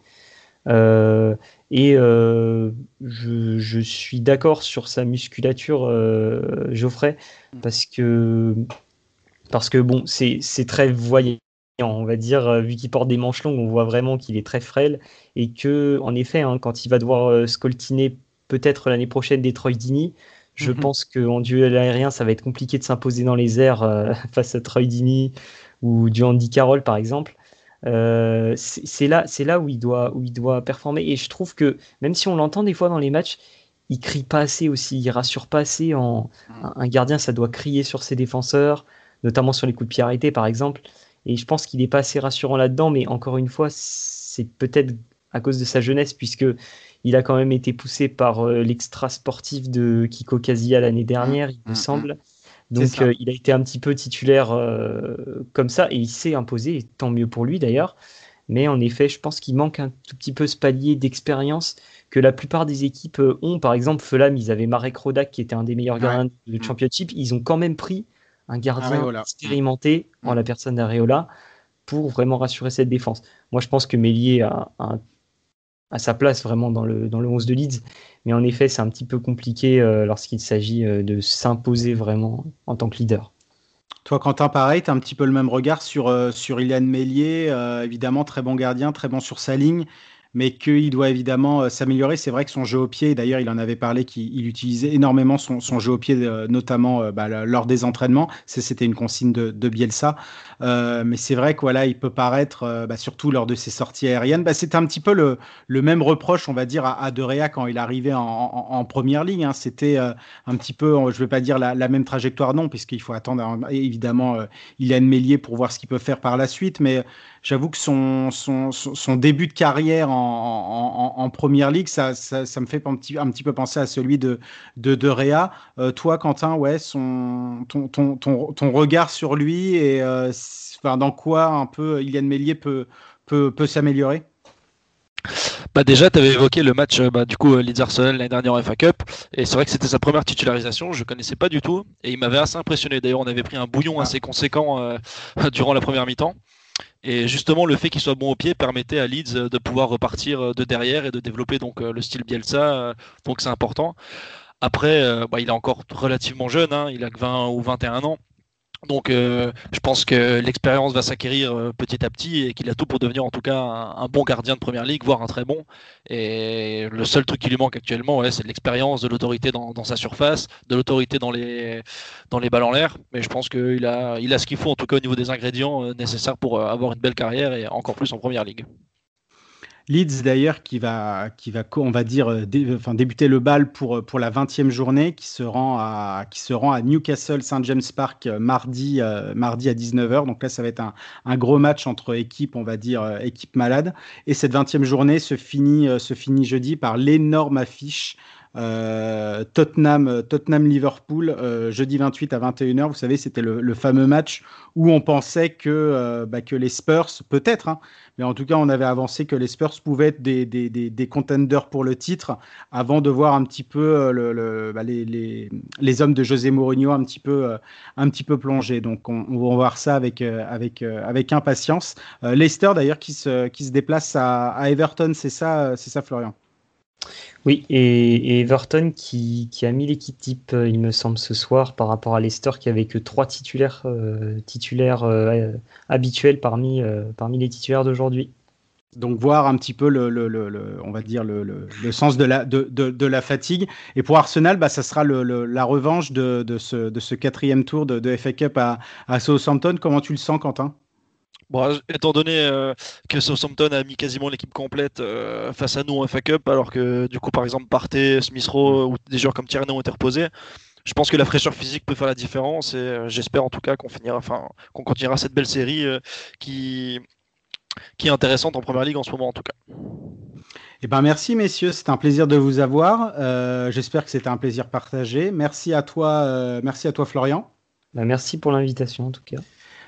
et je, je, suis d'accord sur sa musculature, Geoffrey, parce que parce que bon, c'est très voyant on va dire, euh, vu qu'il porte des manches longues, on voit vraiment qu'il est très frêle et que, en effet, hein, quand il va devoir euh, scoltiner peut-être l'année prochaine des Troy Dini, je mhm. pense qu'en duel aérien, ça va être compliqué de s'imposer dans les airs euh, face à Troy Dini ou du Andy Carroll, par exemple. c'est là, c'est là où il doit, où il doit performer. Et je trouve que même si on l'entend des fois dans les matchs, il crie pas assez aussi, il rassure pas assez. En mhm. un gardien, ça doit crier sur ses défenseurs, notamment sur les coups de pied arrêtés, par exemple. Et je pense qu'il n'est pas assez rassurant là-dedans, mais encore une fois, c'est peut-être à cause de sa jeunesse, puisque il a quand même été poussé par euh, l'extra sportif de Kiko Kasia l'année dernière, il me mmh, mmh, semble. Mmh. Donc euh, il a été un petit peu titulaire euh, comme ça, et il s'est imposé, et tant mieux pour lui d'ailleurs. Mais en effet, je pense qu'il manque un tout petit peu ce palier d'expérience que la plupart des équipes ont. Par exemple, Fulham, ils avaient Marek Rodak, qui était un des meilleurs gardiens de Championship. Ils ont quand même pris un gardien expérimenté en la personne d'Areola pour vraiment rassurer cette défense. Moi, je pense que Mélier a, sa place vraiment dans le, dans le 11 de Leeds, mais en effet, c'est un petit peu compliqué euh, lorsqu'il s'agit euh, de s'imposer vraiment en tant que leader. Toi, Quentin, pareil, tu as un petit peu le même regard sur, euh, sur Ilian Mélier, évidemment, très bon gardien, très bon sur sa ligne mais qu'il doit évidemment euh, s'améliorer. C'est vrai que son jeu au pied, d'ailleurs, il en avait parlé qu'il utilisait énormément son, jeu au pied, euh, notamment euh, bah, lors des entraînements. C'était une consigne de, Bielsa. mais c'est vrai qu'il il peut paraître, bah, surtout lors de ses sorties aériennes, bah, c'était un petit peu le, même reproche, on va dire, à, à De quand il arrivait en, première ligne. Hein. C'était un petit peu, je ne vais pas dire la, même trajectoire, non, puisqu'il faut attendre hein, évidemment il a une Mélier pour voir ce qu'il peut faire par la suite. Mais j'avoue que son, son, début de carrière en, première ligue, ça, me fait un petit, un petit peu penser à celui de, de, de Réa. Euh, toi, Quentin, ouais, son, ton, ton, ton, regard sur lui et euh, dans quoi un peu Ilian Mélier peut, peut, peut s'améliorer? Bah déjà, tu avais évoqué le match bah, du coup Leeds Arsenal l'année dernière en FA Cup, et c'est vrai que c'était sa première titularisation. Je connaissais pas du tout, et il m'avait assez impressionné. D'ailleurs, on avait pris un bouillon ah. assez conséquent euh, durant la première mi-temps. Et justement, le fait qu'il soit bon au pied permettait à Leeds de pouvoir repartir euh, de derrière et de développer donc euh, le style Bielsa. Euh, donc c'est important. Après, bah, il est encore relativement jeune, hein, il a que 20 ou 21 ans. Donc euh, je pense que l'expérience va s'acquérir euh, petit à petit et qu'il a tout pour devenir en tout cas un, bon gardien de première ligue, voire un très bon. Et le seul truc qui lui manque actuellement, c'est l'expérience, de l'autorité dans, sa surface, de l'autorité dans les, dans les balles en l'air. Mais je pense qu'il a, il a ce qu'il faut en tout cas au niveau des ingrédients euh, nécessaires pour avoir une belle carrière et encore plus en première ligue. Leeds d'ailleurs qui va, qui va, on va dire, euh, enfin, débuter le bal pour, pour la 20e journée, qui se rend à, qui se rend à Newcastle St James Park mardi, mardi à 19h. Donc là, ça va être un, un, gros match entre équipes, on va dire, équipes malades. Et cette 20e journée se finit, se finit jeudi par l'énorme affiche euh, Tottenham, Tottenham Liverpool euh, jeudi 28 à 21h. Vous savez, c'était le, fameux match où on pensait que, euh, bah, que les Spurs, peut-être, hein, mais en tout cas, on avait avancé que les Spurs pouvaient être des, des, des, contenders pour le titre avant de voir un petit peu le, bah, les, les, les, hommes de José Mourinho un petit peu, un petit peu plonger. Donc, on, on va voir ça avec, avec, avec impatience. Leicester, d'ailleurs, qui se, qui se déplace à, à Everton, c'est ça, c'est ça, Florian? Oui, et, Everton qui, a mis l'équipe type, euh, il me semble, ce soir par rapport à Leicester qui avait que trois titulaires, euh, titulaires euh, habituels parmi, parmi les titulaires d'aujourd'hui. Donc voir un petit peu le, on va dire le, sens de la, de, la fatigue. Et pour Arsenal, bah, ça sera la revanche de, ce, de ce quatrième tour de, FA Cup à, à Southampton. Comment tu le sens, Quentin? Bon, étant donné euh, que Southampton a mis quasiment l'équipe complète euh, face à nous en FA Cup, alors que du coup, par exemple, Partey, Smith Rowe ou des joueurs comme Tierney ont été reposés, je pense que la fraîcheur physique peut faire la différence et euh, j'espère en tout cas qu'on finira, enfin, qu'on continuera cette belle série qui, qui est intéressante en première ligue en ce moment en tout cas. Eh ben merci messieurs, c'est un plaisir de vous avoir. J'espère que c'était un plaisir partagé. Merci à toi, merci à toi Florian. Bah, merci pour l'invitation en tout cas.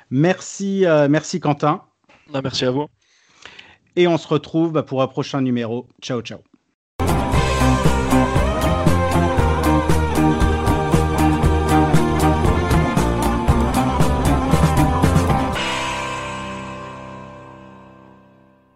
Merci, euh, merci Quentin. merci à vous. Et on se retrouve pour un prochain numéro. Ciao, ciao.